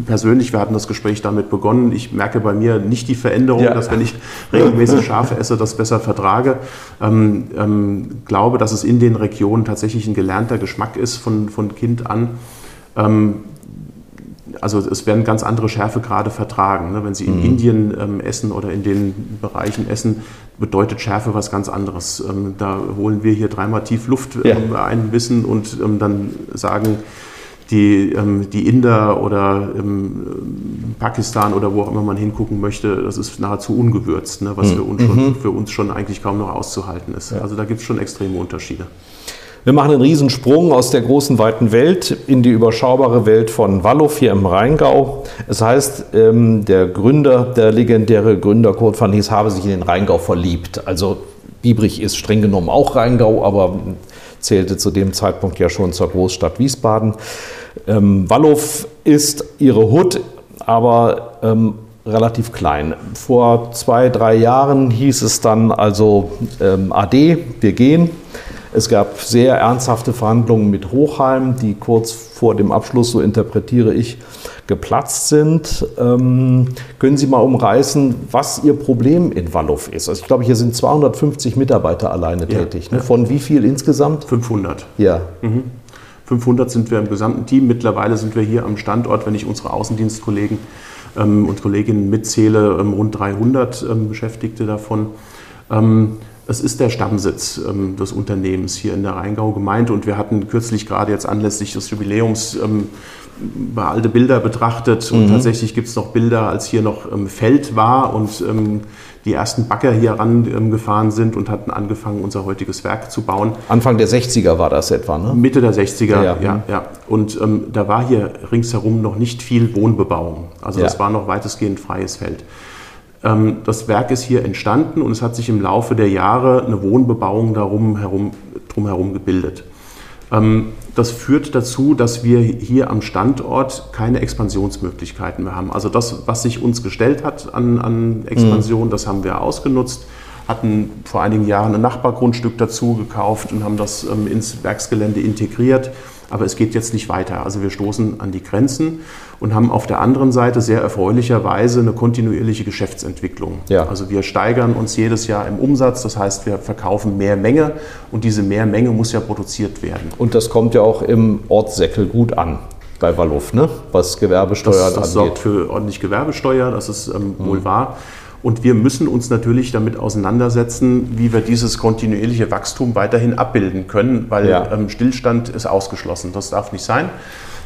persönlich, wir hatten das Gespräch damit begonnen, ich merke bei mir nicht die Veränderung, ja. dass wenn ich regelmäßig Schafe esse, das besser vertrage. Ähm, ähm, glaube, dass es in den Regionen tatsächlich ein gelernter Geschmack ist von, von Kind an. Ähm, also es werden ganz andere Schärfegrade vertragen. Ne? Wenn Sie in mhm. Indien ähm, essen oder in den Bereichen essen, bedeutet Schärfe was ganz anderes. Ähm, da holen wir hier dreimal tief Luft ähm, ja. einbissen und ähm, dann sagen die, ähm, die Inder oder ähm, Pakistan oder wo auch immer man hingucken möchte, das ist nahezu ungewürzt, ne? was mhm. für, uns schon, mhm. für uns schon eigentlich kaum noch auszuhalten ist. Ja. Also da gibt es schon extreme Unterschiede. Wir machen einen Riesensprung aus der großen, weiten Welt in die überschaubare Welt von Wallow hier im Rheingau. Es heißt, ähm, der Gründer, der legendäre Gründer Kurt van Hees habe sich in den Rheingau verliebt. Also Biebrich ist streng genommen auch Rheingau, aber zählte zu dem Zeitpunkt ja schon zur Großstadt Wiesbaden. Ähm, Wallow ist ihre Hut, aber ähm, relativ klein. Vor zwei, drei Jahren hieß es dann also ähm, AD, wir gehen. Es gab sehr ernsthafte Verhandlungen mit Hochheim, die kurz vor dem Abschluss, so interpretiere ich, geplatzt sind. Ähm, können Sie mal umreißen, was Ihr Problem in Wallow ist? Also ich glaube, hier sind 250 Mitarbeiter alleine ja, tätig. Ne? Von wie viel insgesamt? 500. Ja. Mhm. 500 sind wir im gesamten Team. Mittlerweile sind wir hier am Standort, wenn ich unsere Außendienstkollegen ähm, und Kolleginnen mitzähle, ähm, rund 300 ähm, Beschäftigte davon. Ähm, es ist der Stammsitz ähm, des Unternehmens hier in der Rheingau gemeint und wir hatten kürzlich gerade jetzt anlässlich des Jubiläums ähm, mal alte Bilder betrachtet und mhm. tatsächlich gibt es noch Bilder, als hier noch ähm, Feld war und ähm, die ersten Bagger hier rangefahren sind und hatten angefangen, unser heutiges Werk zu bauen. Anfang der 60er war das etwa, ne? Mitte der 60er, ja. ja, ja. ja. Und ähm, da war hier ringsherum noch nicht viel Wohnbebauung. Also ja. das war noch weitestgehend freies Feld. Ähm, das Werk ist hier entstanden und es hat sich im Laufe der Jahre eine Wohnbebauung darum herum, drumherum gebildet. Ähm, das führt dazu, dass wir hier am Standort keine Expansionsmöglichkeiten mehr haben. Also das, was sich uns gestellt hat an, an Expansion, mhm. das haben wir ausgenutzt, hatten vor einigen Jahren ein Nachbargrundstück dazu gekauft und haben das ähm, ins Werksgelände integriert aber es geht jetzt nicht weiter. Also wir stoßen an die Grenzen und haben auf der anderen Seite sehr erfreulicherweise eine kontinuierliche Geschäftsentwicklung. Ja. Also wir steigern uns jedes Jahr im Umsatz, das heißt wir verkaufen mehr Menge und diese mehr Menge muss ja produziert werden. Und das kommt ja auch im Ort Säckel gut an bei Walluf, ne? was Gewerbesteuer das, das angeht. Das sorgt für ordentlich Gewerbesteuer, das ist ähm, wohl mhm. wahr. Und wir müssen uns natürlich damit auseinandersetzen, wie wir dieses kontinuierliche Wachstum weiterhin abbilden können, weil ja. ähm, Stillstand ist ausgeschlossen. Das darf nicht sein.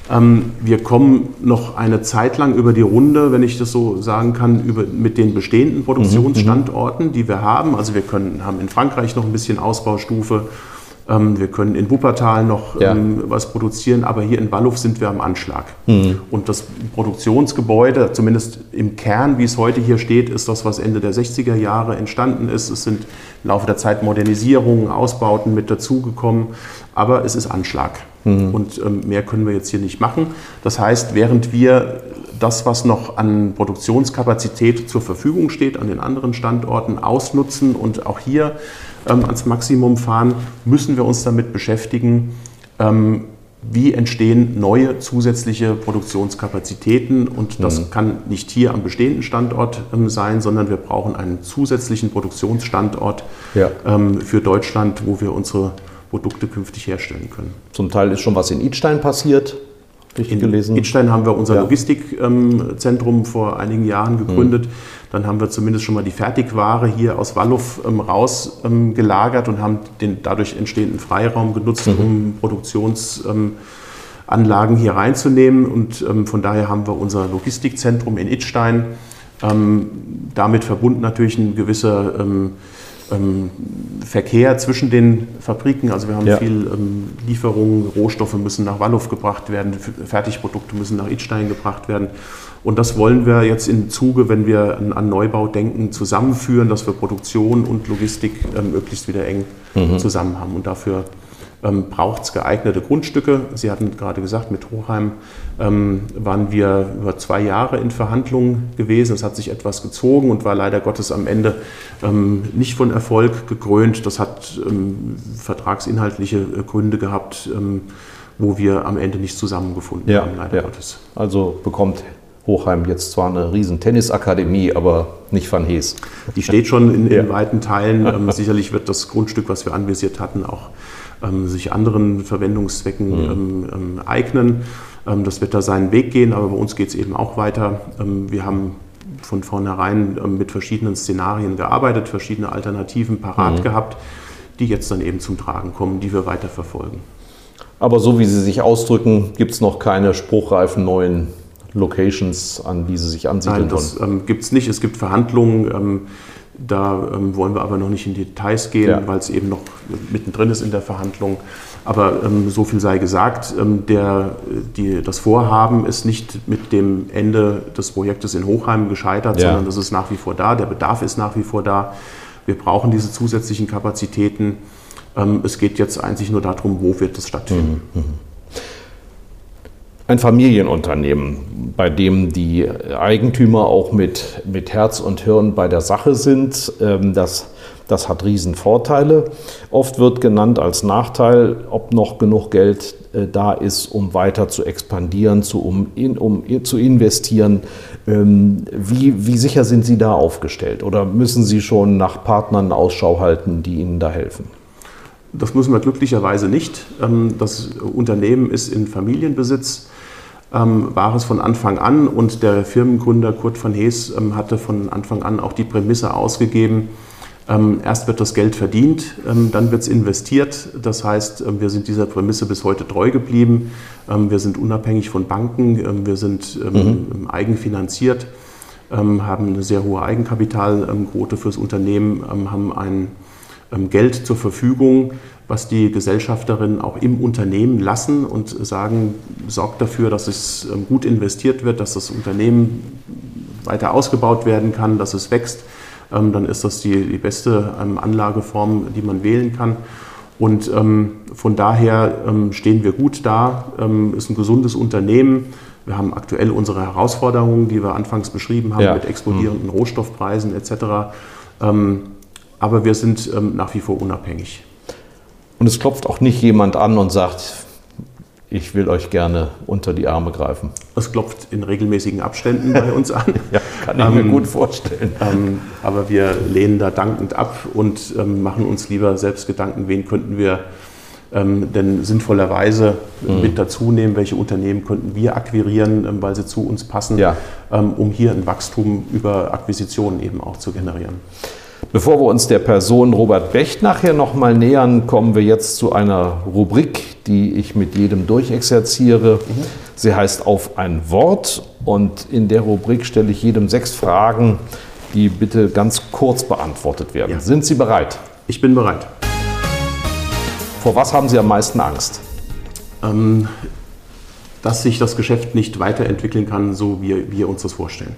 Ähm, wir kommen noch eine Zeit lang über die Runde, wenn ich das so sagen kann, über, mit den bestehenden Produktionsstandorten, die wir haben. Also wir können, haben in Frankreich noch ein bisschen Ausbaustufe wir können in Wuppertal noch ja. Ähm, was produzieren, aber hier in Walluf sind wir am Anschlag. Mhm. Und das Produktionsgebäude, zumindest im Kern, wie es heute hier steht, ist das, was Ende der 60er Jahre entstanden ist. Es sind im Laufe der Zeit Modernisierungen, Ausbauten mit dazugekommen, aber es ist Anschlag. Mhm. Und ähm, mehr können wir jetzt hier nicht machen. Das heißt, während wir das, was noch an Produktionskapazität zur Verfügung steht, an den anderen Standorten ausnutzen und auch hier ähm, ans Maximum fahren, müssen wir uns damit beschäftigen, ähm, wie entstehen neue zusätzliche Produktionskapazitäten. Und das mhm. kann nicht hier am bestehenden Standort ähm, sein, sondern wir brauchen einen zusätzlichen Produktionsstandort ja. ähm, für Deutschland, wo wir unsere Produkte künftig herstellen können. Zum Teil ist schon was in Idstein passiert in gelesen. Idstein haben wir unser ja. Logistikzentrum vor einigen Jahren gegründet. Mhm. Dann haben wir zumindest schon mal die Fertigware hier aus Walluf ähm, rausgelagert und haben den dadurch entstehenden Freiraum genutzt, mhm. um Produktionsanlagen ähm, hier reinzunehmen. Und ähm, von daher haben wir unser Logistikzentrum in Idstein. Ähm, damit verbunden natürlich ein gewisser ähm, ähm, Verkehr zwischen den Fabriken. Also wir haben ja. viel ähm, Lieferungen, Rohstoffe müssen nach Walluf gebracht werden, Fertigprodukte müssen nach Idstein gebracht werden. Und das wollen wir jetzt im Zuge, wenn wir an, an Neubau denken, zusammenführen, dass wir Produktion und Logistik ähm, möglichst wieder eng mhm. zusammen haben. Und dafür ähm, braucht es geeignete Grundstücke. Sie hatten gerade gesagt, mit Hochheim ähm, waren wir über zwei Jahre in Verhandlungen gewesen. Es hat sich etwas gezogen und war leider Gottes am Ende ähm, nicht von Erfolg gekrönt. Das hat ähm, vertragsinhaltliche äh, Gründe gehabt, ähm, wo wir am Ende nicht zusammengefunden ja, haben, leider ja. Gottes. Also bekommt Hochheim jetzt zwar eine riesen Tennisakademie, aber nicht Van Hees. Die steht schon in, in ja. weiten Teilen. Ähm, sicherlich wird das Grundstück, was wir anvisiert hatten, auch ähm, sich anderen Verwendungszwecken mhm. ähm, ähm eignen. Ähm, das wird da seinen Weg gehen, aber bei uns geht es eben auch weiter. Wir haben von vornherein mit verschiedenen Szenarien gearbeitet, verschiedene Alternativen parat mhm. gehabt, die jetzt dann eben zum Tragen kommen, die wir weiter verfolgen. Aber so wie Sie sich ausdrücken, gibt es noch keine spruchreifen neuen Locations, an die Sie sich ansiedeln Nein, das ähm, gibt es nicht. Es gibt Verhandlungen. Ähm, da ähm, wollen wir aber noch nicht in die Details gehen, ja. weil es eben noch mittendrin ist in der Verhandlung. Aber ähm, so viel sei gesagt, ähm, der, die, das Vorhaben ist nicht mit dem Ende des Projektes in Hochheim gescheitert, ja. sondern das ist nach wie vor da, der Bedarf ist nach wie vor da. Wir brauchen diese zusätzlichen Kapazitäten. Ähm, es geht jetzt einzig nur darum, wo wird das stattfinden. Mhm. mhm ein Familienunternehmen, bei dem die Eigentümer auch mit, mit Herz und Hirn bei der Sache sind. Ähm, das, das hat Riesenvorteile. Oft wird genannt als Nachteil, ob noch genug Geld äh, da ist, um weiter zu expandieren, zu, um, in, um zu investieren. Ähm, wie, wie sicher sind Sie da aufgestellt? Oder müssen Sie schon nach Partnern Ausschau halten, die Ihnen da helfen? Das müssen wir glücklicherweise nicht. Ähm, das Unternehmen ist in Familienbesitz ähm, war es von Anfang an und der Firmengründer Kurt van Hees ähm, hatte von Anfang an auch die Prämisse ausgegeben, ähm, erst wird das Geld verdient, ähm, dann wird es investiert. Das heißt, ähm, wir sind dieser Prämisse bis heute treu geblieben. Ähm, wir sind unabhängig von Banken, wir sind mhm. eigenfinanziert, haben eine sehr hohe Eigenkapitalquote fürs Unternehmen, haben ein Geld zur Verfügung, was die Gesellschafterinnen auch im Unternehmen lassen und sagen, sorgt dafür, dass es ähm, gut investiert wird, dass das Unternehmen weiter ausgebaut werden kann, dass es wächst, ähm, dann ist das die, die beste ähm, Anlageform, die man wählen kann. Und von daher stehen wir gut da, ist ein gesundes Unternehmen. Wir haben aktuell unsere Herausforderungen, die wir anfangs beschrieben haben, Ja. mit explodierenden Rohstoffpreisen etc. Aber wir sind nach wie vor unabhängig. Und es klopft auch nicht jemand an und sagt, ich will euch gerne unter die Arme greifen. Es klopft in regelmäßigen Abständen bei uns an. Ja, kann ich mir Ähm, gut vorstellen. Ähm, aber wir lehnen da dankend ab und ähm, machen uns lieber selbst Gedanken, wen könnten wir ähm, denn sinnvollerweise Mhm. mit dazu nehmen, welche Unternehmen könnten wir akquirieren, ähm, weil sie zu uns passen, Ja. ähm, um hier ein Wachstum über Akquisitionen eben auch zu generieren. Bevor wir uns der Person Robert Becht nachher nochmal nähern, kommen wir jetzt zu einer Rubrik, die ich mit jedem durchexerziere. Sie heißt Auf ein Wort und in der Rubrik stelle ich jedem sechs Fragen, die bitte ganz kurz beantwortet werden. Ja. Sind Sie bereit? Ich bin bereit. Vor was haben Sie am meisten Angst? Ähm, dass sich das Geschäft nicht weiterentwickeln kann, so wie wir uns das vorstellen.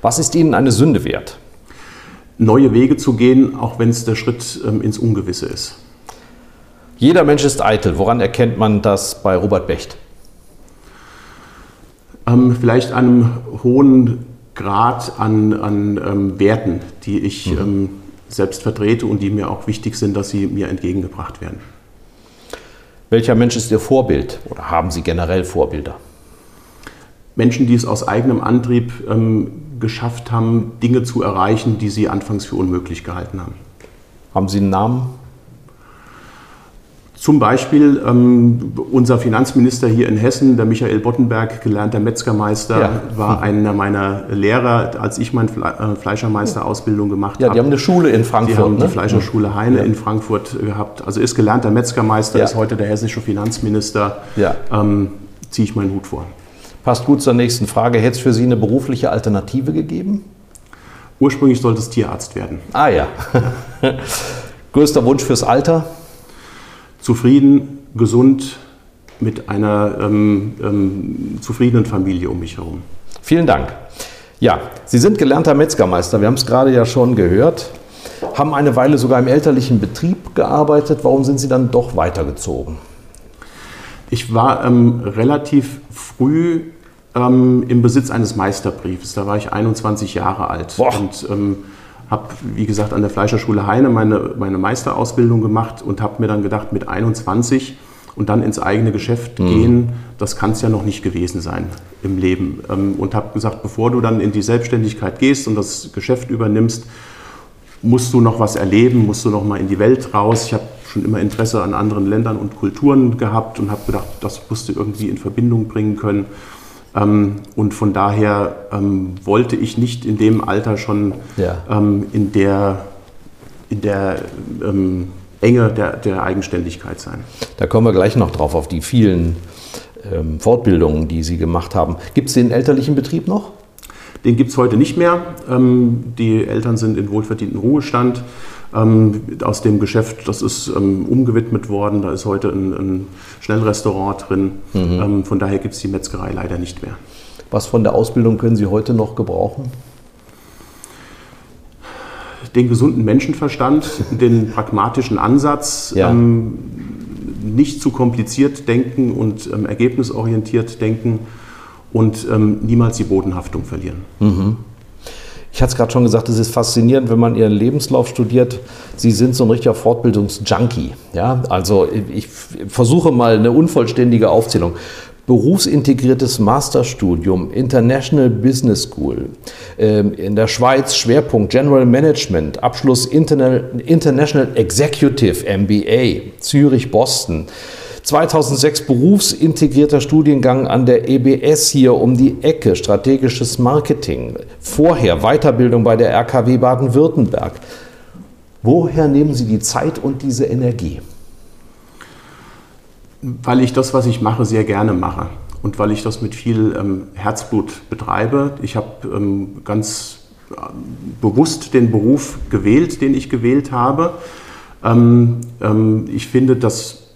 Was ist Ihnen eine Sünde wert? Neue Wege zu gehen, auch wenn es der Schritt ähm, ins Ungewisse ist. Jeder Mensch ist eitel. Woran erkennt man das bei Robert Becht? Ähm, vielleicht einem hohen Grad an, an ähm, Werten, die ich ähm, selbst vertrete und die mir auch wichtig sind, dass sie mir entgegengebracht werden. Welcher Mensch ist Ihr Vorbild? Oder haben Sie generell Vorbilder? Menschen, die es aus eigenem Antrieb ähm, geschafft haben, Dinge zu erreichen, die sie anfangs für unmöglich gehalten haben. Haben Sie einen Namen? Zum Beispiel ähm, unser Finanzminister hier in Hessen, der Michael Bottenberg, gelernter Metzgermeister, Ja. war einer meiner Lehrer, als ich meine Fle äh, Fleischermeisterausbildung gemacht Ja, habe. die haben eine Schule in Die Frankfurt. haben die ne? Fleischerschule Heine in Frankfurt gehabt. Also ist gelernter Metzgermeister, Ja. ist heute der hessische Finanzminister. Ja. Ähm, Ziehe ich meinen Hut vor. Passt gut zur nächsten Frage. Hätte es für Sie eine berufliche Alternative gegeben? Ursprünglich sollte es Tierarzt werden. Ah ja. Größter Wunsch fürs Alter? Zufrieden, gesund, mit einer ähm, ähm, zufriedenen Familie um mich herum. Vielen Dank. Ja, Sie sind gelernter Metzgermeister. Wir haben es gerade ja schon gehört. Haben eine Weile sogar im elterlichen Betrieb gearbeitet. Warum sind Sie dann doch weitergezogen? Ich war ähm, relativ früh ähm, im Besitz eines Meisterbriefs. Da war ich 21 Jahre alt Boah. und ähm, habe, wie gesagt, an der Fleischerschule Heine meine, meine Meisterausbildung gemacht und habe mir dann gedacht, mit 21 und dann ins eigene Geschäft gehen, das kann es ja noch nicht gewesen sein im Leben. Ähm, und habe gesagt, bevor du dann in die Selbstständigkeit gehst und das Geschäft übernimmst, musst du noch was erleben, musst du noch mal in die Welt raus. Ich habe schon immer Interesse an anderen Ländern und Kulturen gehabt und habe gedacht, das musst du irgendwie in Verbindung bringen können. Ähm, und von daher ähm, wollte ich nicht in dem Alter schon Ja. ähm, in der, in der Enge der, der Eigenständigkeit sein. Da kommen wir gleich noch drauf, auf die vielen Fortbildungen, die Sie gemacht haben. Gibt es den elterlichen Betrieb noch? Den gibt es heute nicht mehr. Die Eltern sind in wohlverdienten Ruhestand. Ähm, aus dem Geschäft, das ist ähm, umgewidmet worden. Da ist heute ein, ein Schnellrestaurant drin. Ähm, von daher gibt es die Metzgerei leider nicht mehr. Was von der Ausbildung können Sie heute noch gebrauchen? Den gesunden Menschenverstand, den pragmatischen Ansatz, Ja. ähm, nicht zu kompliziert denken und ähm, ergebnisorientiert denken und ähm, niemals die Bodenhaftung verlieren. Ich hatte es gerade schon gesagt, es ist faszinierend, wenn man Ihren Lebenslauf studiert. Sie sind so ein richtiger Fortbildungsjunkie. Ja? Also ich versuche mal eine unvollständige Aufzählung. Berufsintegriertes Masterstudium, International Business School, ähm, in der Schweiz Schwerpunkt General Management, Abschluss Interna- International Executive MBA, Zürich, Boston. 2006 berufsintegrierter Studiengang an der EBS hier um die Ecke, strategisches Marketing. Vorher Weiterbildung bei der RKW Baden-Württemberg. Woher nehmen Sie die Zeit und diese Energie? Weil ich das, was ich mache, sehr gerne mache und weil ich das mit viel ähm, Herzblut betreibe. Ich habe ähm, ganz äh, bewusst den Beruf gewählt, den ich gewählt habe. Ähm, ähm, ich finde, dass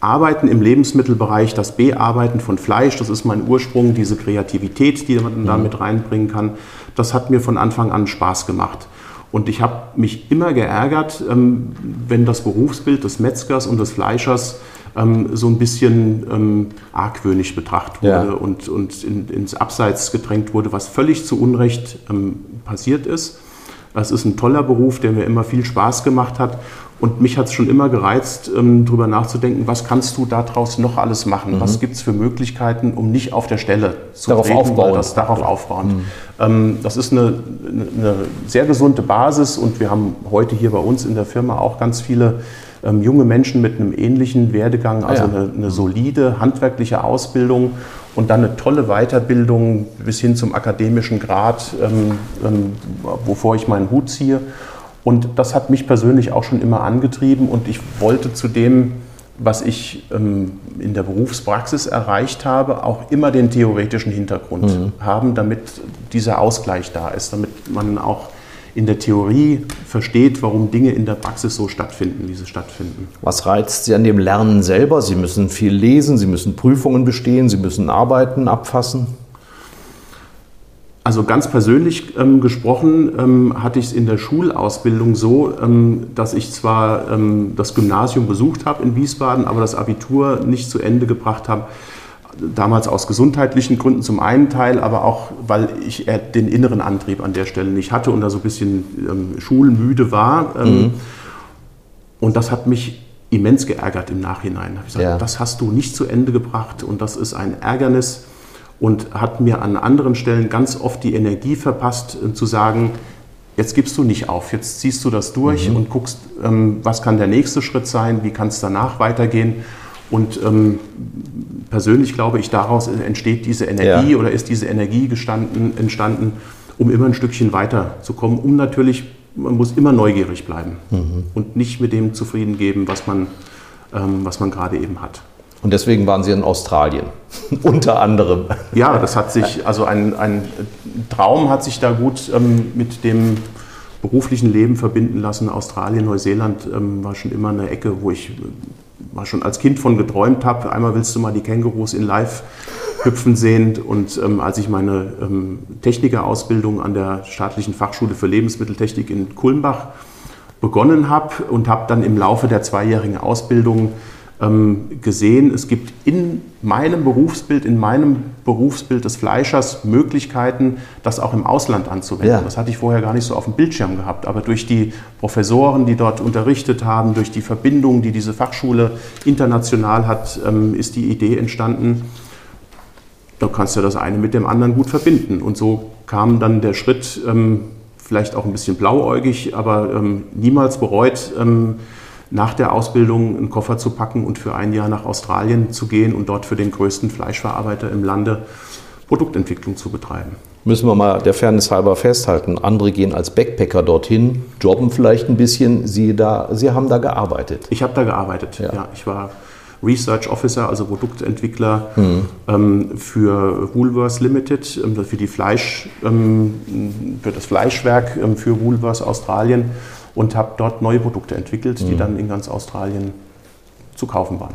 Arbeiten im Lebensmittelbereich, das Bearbeiten von Fleisch, das ist mein Ursprung, diese Kreativität, die man da mit reinbringen kann, das hat mir von Anfang an Spaß gemacht. Und ich habe mich immer geärgert, ähm, wenn das Berufsbild des Metzgers und des Fleischers ähm, so ein bisschen ähm, argwöhnisch betrachtet wurde ja. und, und in, ins Abseits gedrängt wurde, was völlig zu Unrecht passiert ist. Es ist ein toller Beruf, der mir immer viel Spaß gemacht hat. Und mich hat es schon immer gereizt, ähm, darüber nachzudenken, was kannst du daraus noch alles machen? Mhm. Was gibt es für Möglichkeiten, um nicht auf der Stelle zu darauf treten, aufbauen. Das darauf aufbauen. Mhm. Ähm, das ist eine, eine, sehr gesunde Basis und wir haben heute hier bei uns in der Firma auch ganz viele ähm, junge Menschen mit einem ähnlichen Werdegang, also ah, ja. eine, eine solide handwerkliche Ausbildung und dann eine tolle Weiterbildung bis hin zum akademischen Grad, ähm, ähm, wovor ich meinen Hut ziehe. Und das hat mich persönlich auch schon immer angetrieben und ich wollte zu dem, was ich ähm, in der Berufspraxis erreicht habe, auch immer den theoretischen Hintergrund mhm. haben, damit dieser Ausgleich da ist, damit man auch in der Theorie versteht, warum Dinge in der Praxis so stattfinden, wie sie stattfinden. Was reizt Sie an dem Lernen selber? Sie müssen viel lesen, Sie müssen Prüfungen bestehen, Sie müssen Arbeiten abfassen. Also ganz persönlich ähm, gesprochen ähm, hatte ich es in der Schulausbildung so, ähm, dass ich zwar ähm, das Gymnasium besucht habe in Wiesbaden, aber das Abitur nicht zu Ende gebracht habe. Damals aus gesundheitlichen Gründen zum einen Teil, aber auch, weil ich den inneren Antrieb an der Stelle nicht hatte und da so ein bisschen ähm, schulmüde war. Ähm, mhm. Und das hat mich immens geärgert im Nachhinein. Da habe ich gesagt, ja. das hast du nicht zu Ende gebracht und das ist ein Ärgernis und hat mir an anderen Stellen ganz oft die Energie verpasst, äh, zu sagen, jetzt gibst du nicht auf, jetzt ziehst du das durch mhm. und guckst, ähm, was kann der nächste Schritt sein, wie kann es danach weitergehen. Und ähm, persönlich glaube ich, daraus entsteht diese Energie ja. oder ist diese Energie gestanden, entstanden, um immer ein Stückchen weiter zu kommen, um natürlich, man muss immer neugierig bleiben mhm. und nicht mit dem zufrieden geben, was man, ähm, was man gerade eben hat. Und deswegen waren Sie in Australien, unter anderem. Ja, das hat sich, also ein, ein Traum hat sich da gut ähm, mit dem beruflichen Leben verbinden lassen. Australien, Neuseeland ähm, war schon immer eine Ecke, wo ich war schon als Kind von geträumt habe. Einmal willst du mal die Kängurus in Live hüpfen sehen. Und ähm, als ich meine ähm, Technikerausbildung an der staatlichen Fachschule für Lebensmitteltechnik in Kulmbach begonnen habe und habe dann im Laufe der zweijährigen Ausbildung gesehen, es gibt in meinem Berufsbild, in meinem Berufsbild des Fleischers Möglichkeiten, das auch im Ausland anzuwenden. Ja. Das hatte ich vorher gar nicht so auf dem Bildschirm gehabt. Aber durch die Professoren, die dort unterrichtet haben, durch die Verbindung, die diese Fachschule international hat, ähm, ist die Idee entstanden, da kannst du das eine mit dem anderen gut verbinden. Und so kam dann der Schritt, ähm, vielleicht auch ein bisschen blauäugig, aber niemals bereut, nach der Ausbildung einen Koffer zu packen und für ein Jahr nach Australien zu gehen und dort für den größten Fleischverarbeiter im Lande Produktentwicklung zu betreiben. Müssen wir mal der Fairness halber festhalten. Andere gehen als Backpacker dorthin, jobben vielleicht ein bisschen. Sie, da, Sie haben da gearbeitet. Ich habe da gearbeitet, ja. ja. Ich war Research Officer, also Produktentwickler mhm. ähm, für Woolworths Limited, ähm, für, die Fleisch, ähm, für das Fleischwerk ähm, für Woolworths Australien und habe dort neue Produkte entwickelt, die mhm. dann in ganz Australien zu kaufen waren.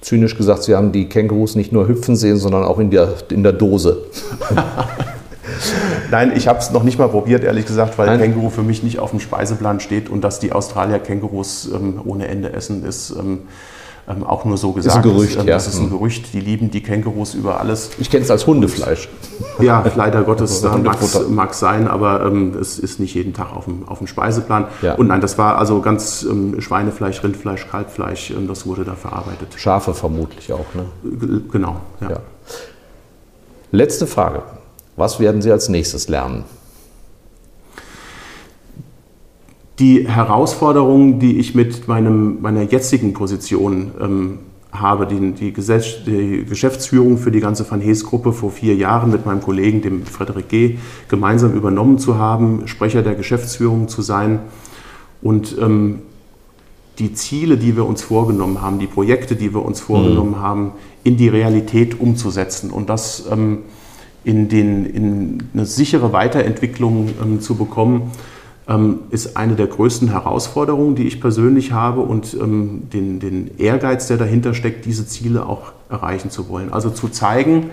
Zynisch gesagt, Sie haben die Kängurus nicht nur hüpfen sehen, sondern auch in der, in der Dose. Nein, ich habe es noch nicht mal probiert, ehrlich gesagt, weil Nein. Känguru für mich nicht auf dem Speiseplan steht und dass die Australier Kängurus ähm, ohne Ende essen, ist ähm, ähm, auch nur so gesagt. Das ist ein Gerücht, ähm, ja. Das ist ein Gerücht. Die lieben die Kängurus über alles. Ich kenne es als Hundefleisch. Ja, leider Gottes also mag es sein, aber ähm, es ist nicht jeden Tag auf dem, auf dem Speiseplan. Ja. Und nein, das war also ganz ähm, Schweinefleisch, Rindfleisch, Kalbfleisch, ähm, das wurde da verarbeitet. Schafe vermutlich auch, ne? Genau, ja. ja. Letzte Frage. Was werden Sie als nächstes lernen? Die Herausforderungen, die ich mit meinem, meiner jetzigen Position ähm, habe, die, die, die, Geschäftsführung für die ganze Van Hees-Gruppe vor vier Jahren mit meinem Kollegen, dem Frederik G., gemeinsam übernommen zu haben, Sprecher der Geschäftsführung zu sein und ähm, die Ziele, die wir uns vorgenommen haben, die Projekte, die wir uns vorgenommen mhm. haben, in die Realität umzusetzen und das ähm, in, den, in eine sichere Weiterentwicklung ähm, zu bekommen ist eine der größten Herausforderungen, die ich persönlich habe und ähm, den, den Ehrgeiz, der dahinter steckt, diese Ziele auch erreichen zu wollen. Also zu zeigen,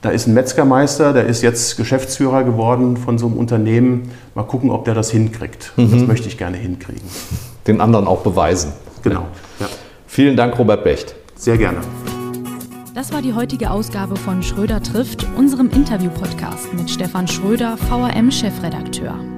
da ist ein Metzgermeister, der ist jetzt Geschäftsführer geworden von so einem Unternehmen. Mal gucken, ob der das hinkriegt. Mhm. Das möchte ich gerne hinkriegen. Den anderen auch beweisen. Genau. Ja. Vielen Dank, Robert Becht. Sehr gerne. Das war die heutige Ausgabe von Schröder trifft, unserem Interview-Podcast mit Stefan Schröder, VRM-Chefredakteur.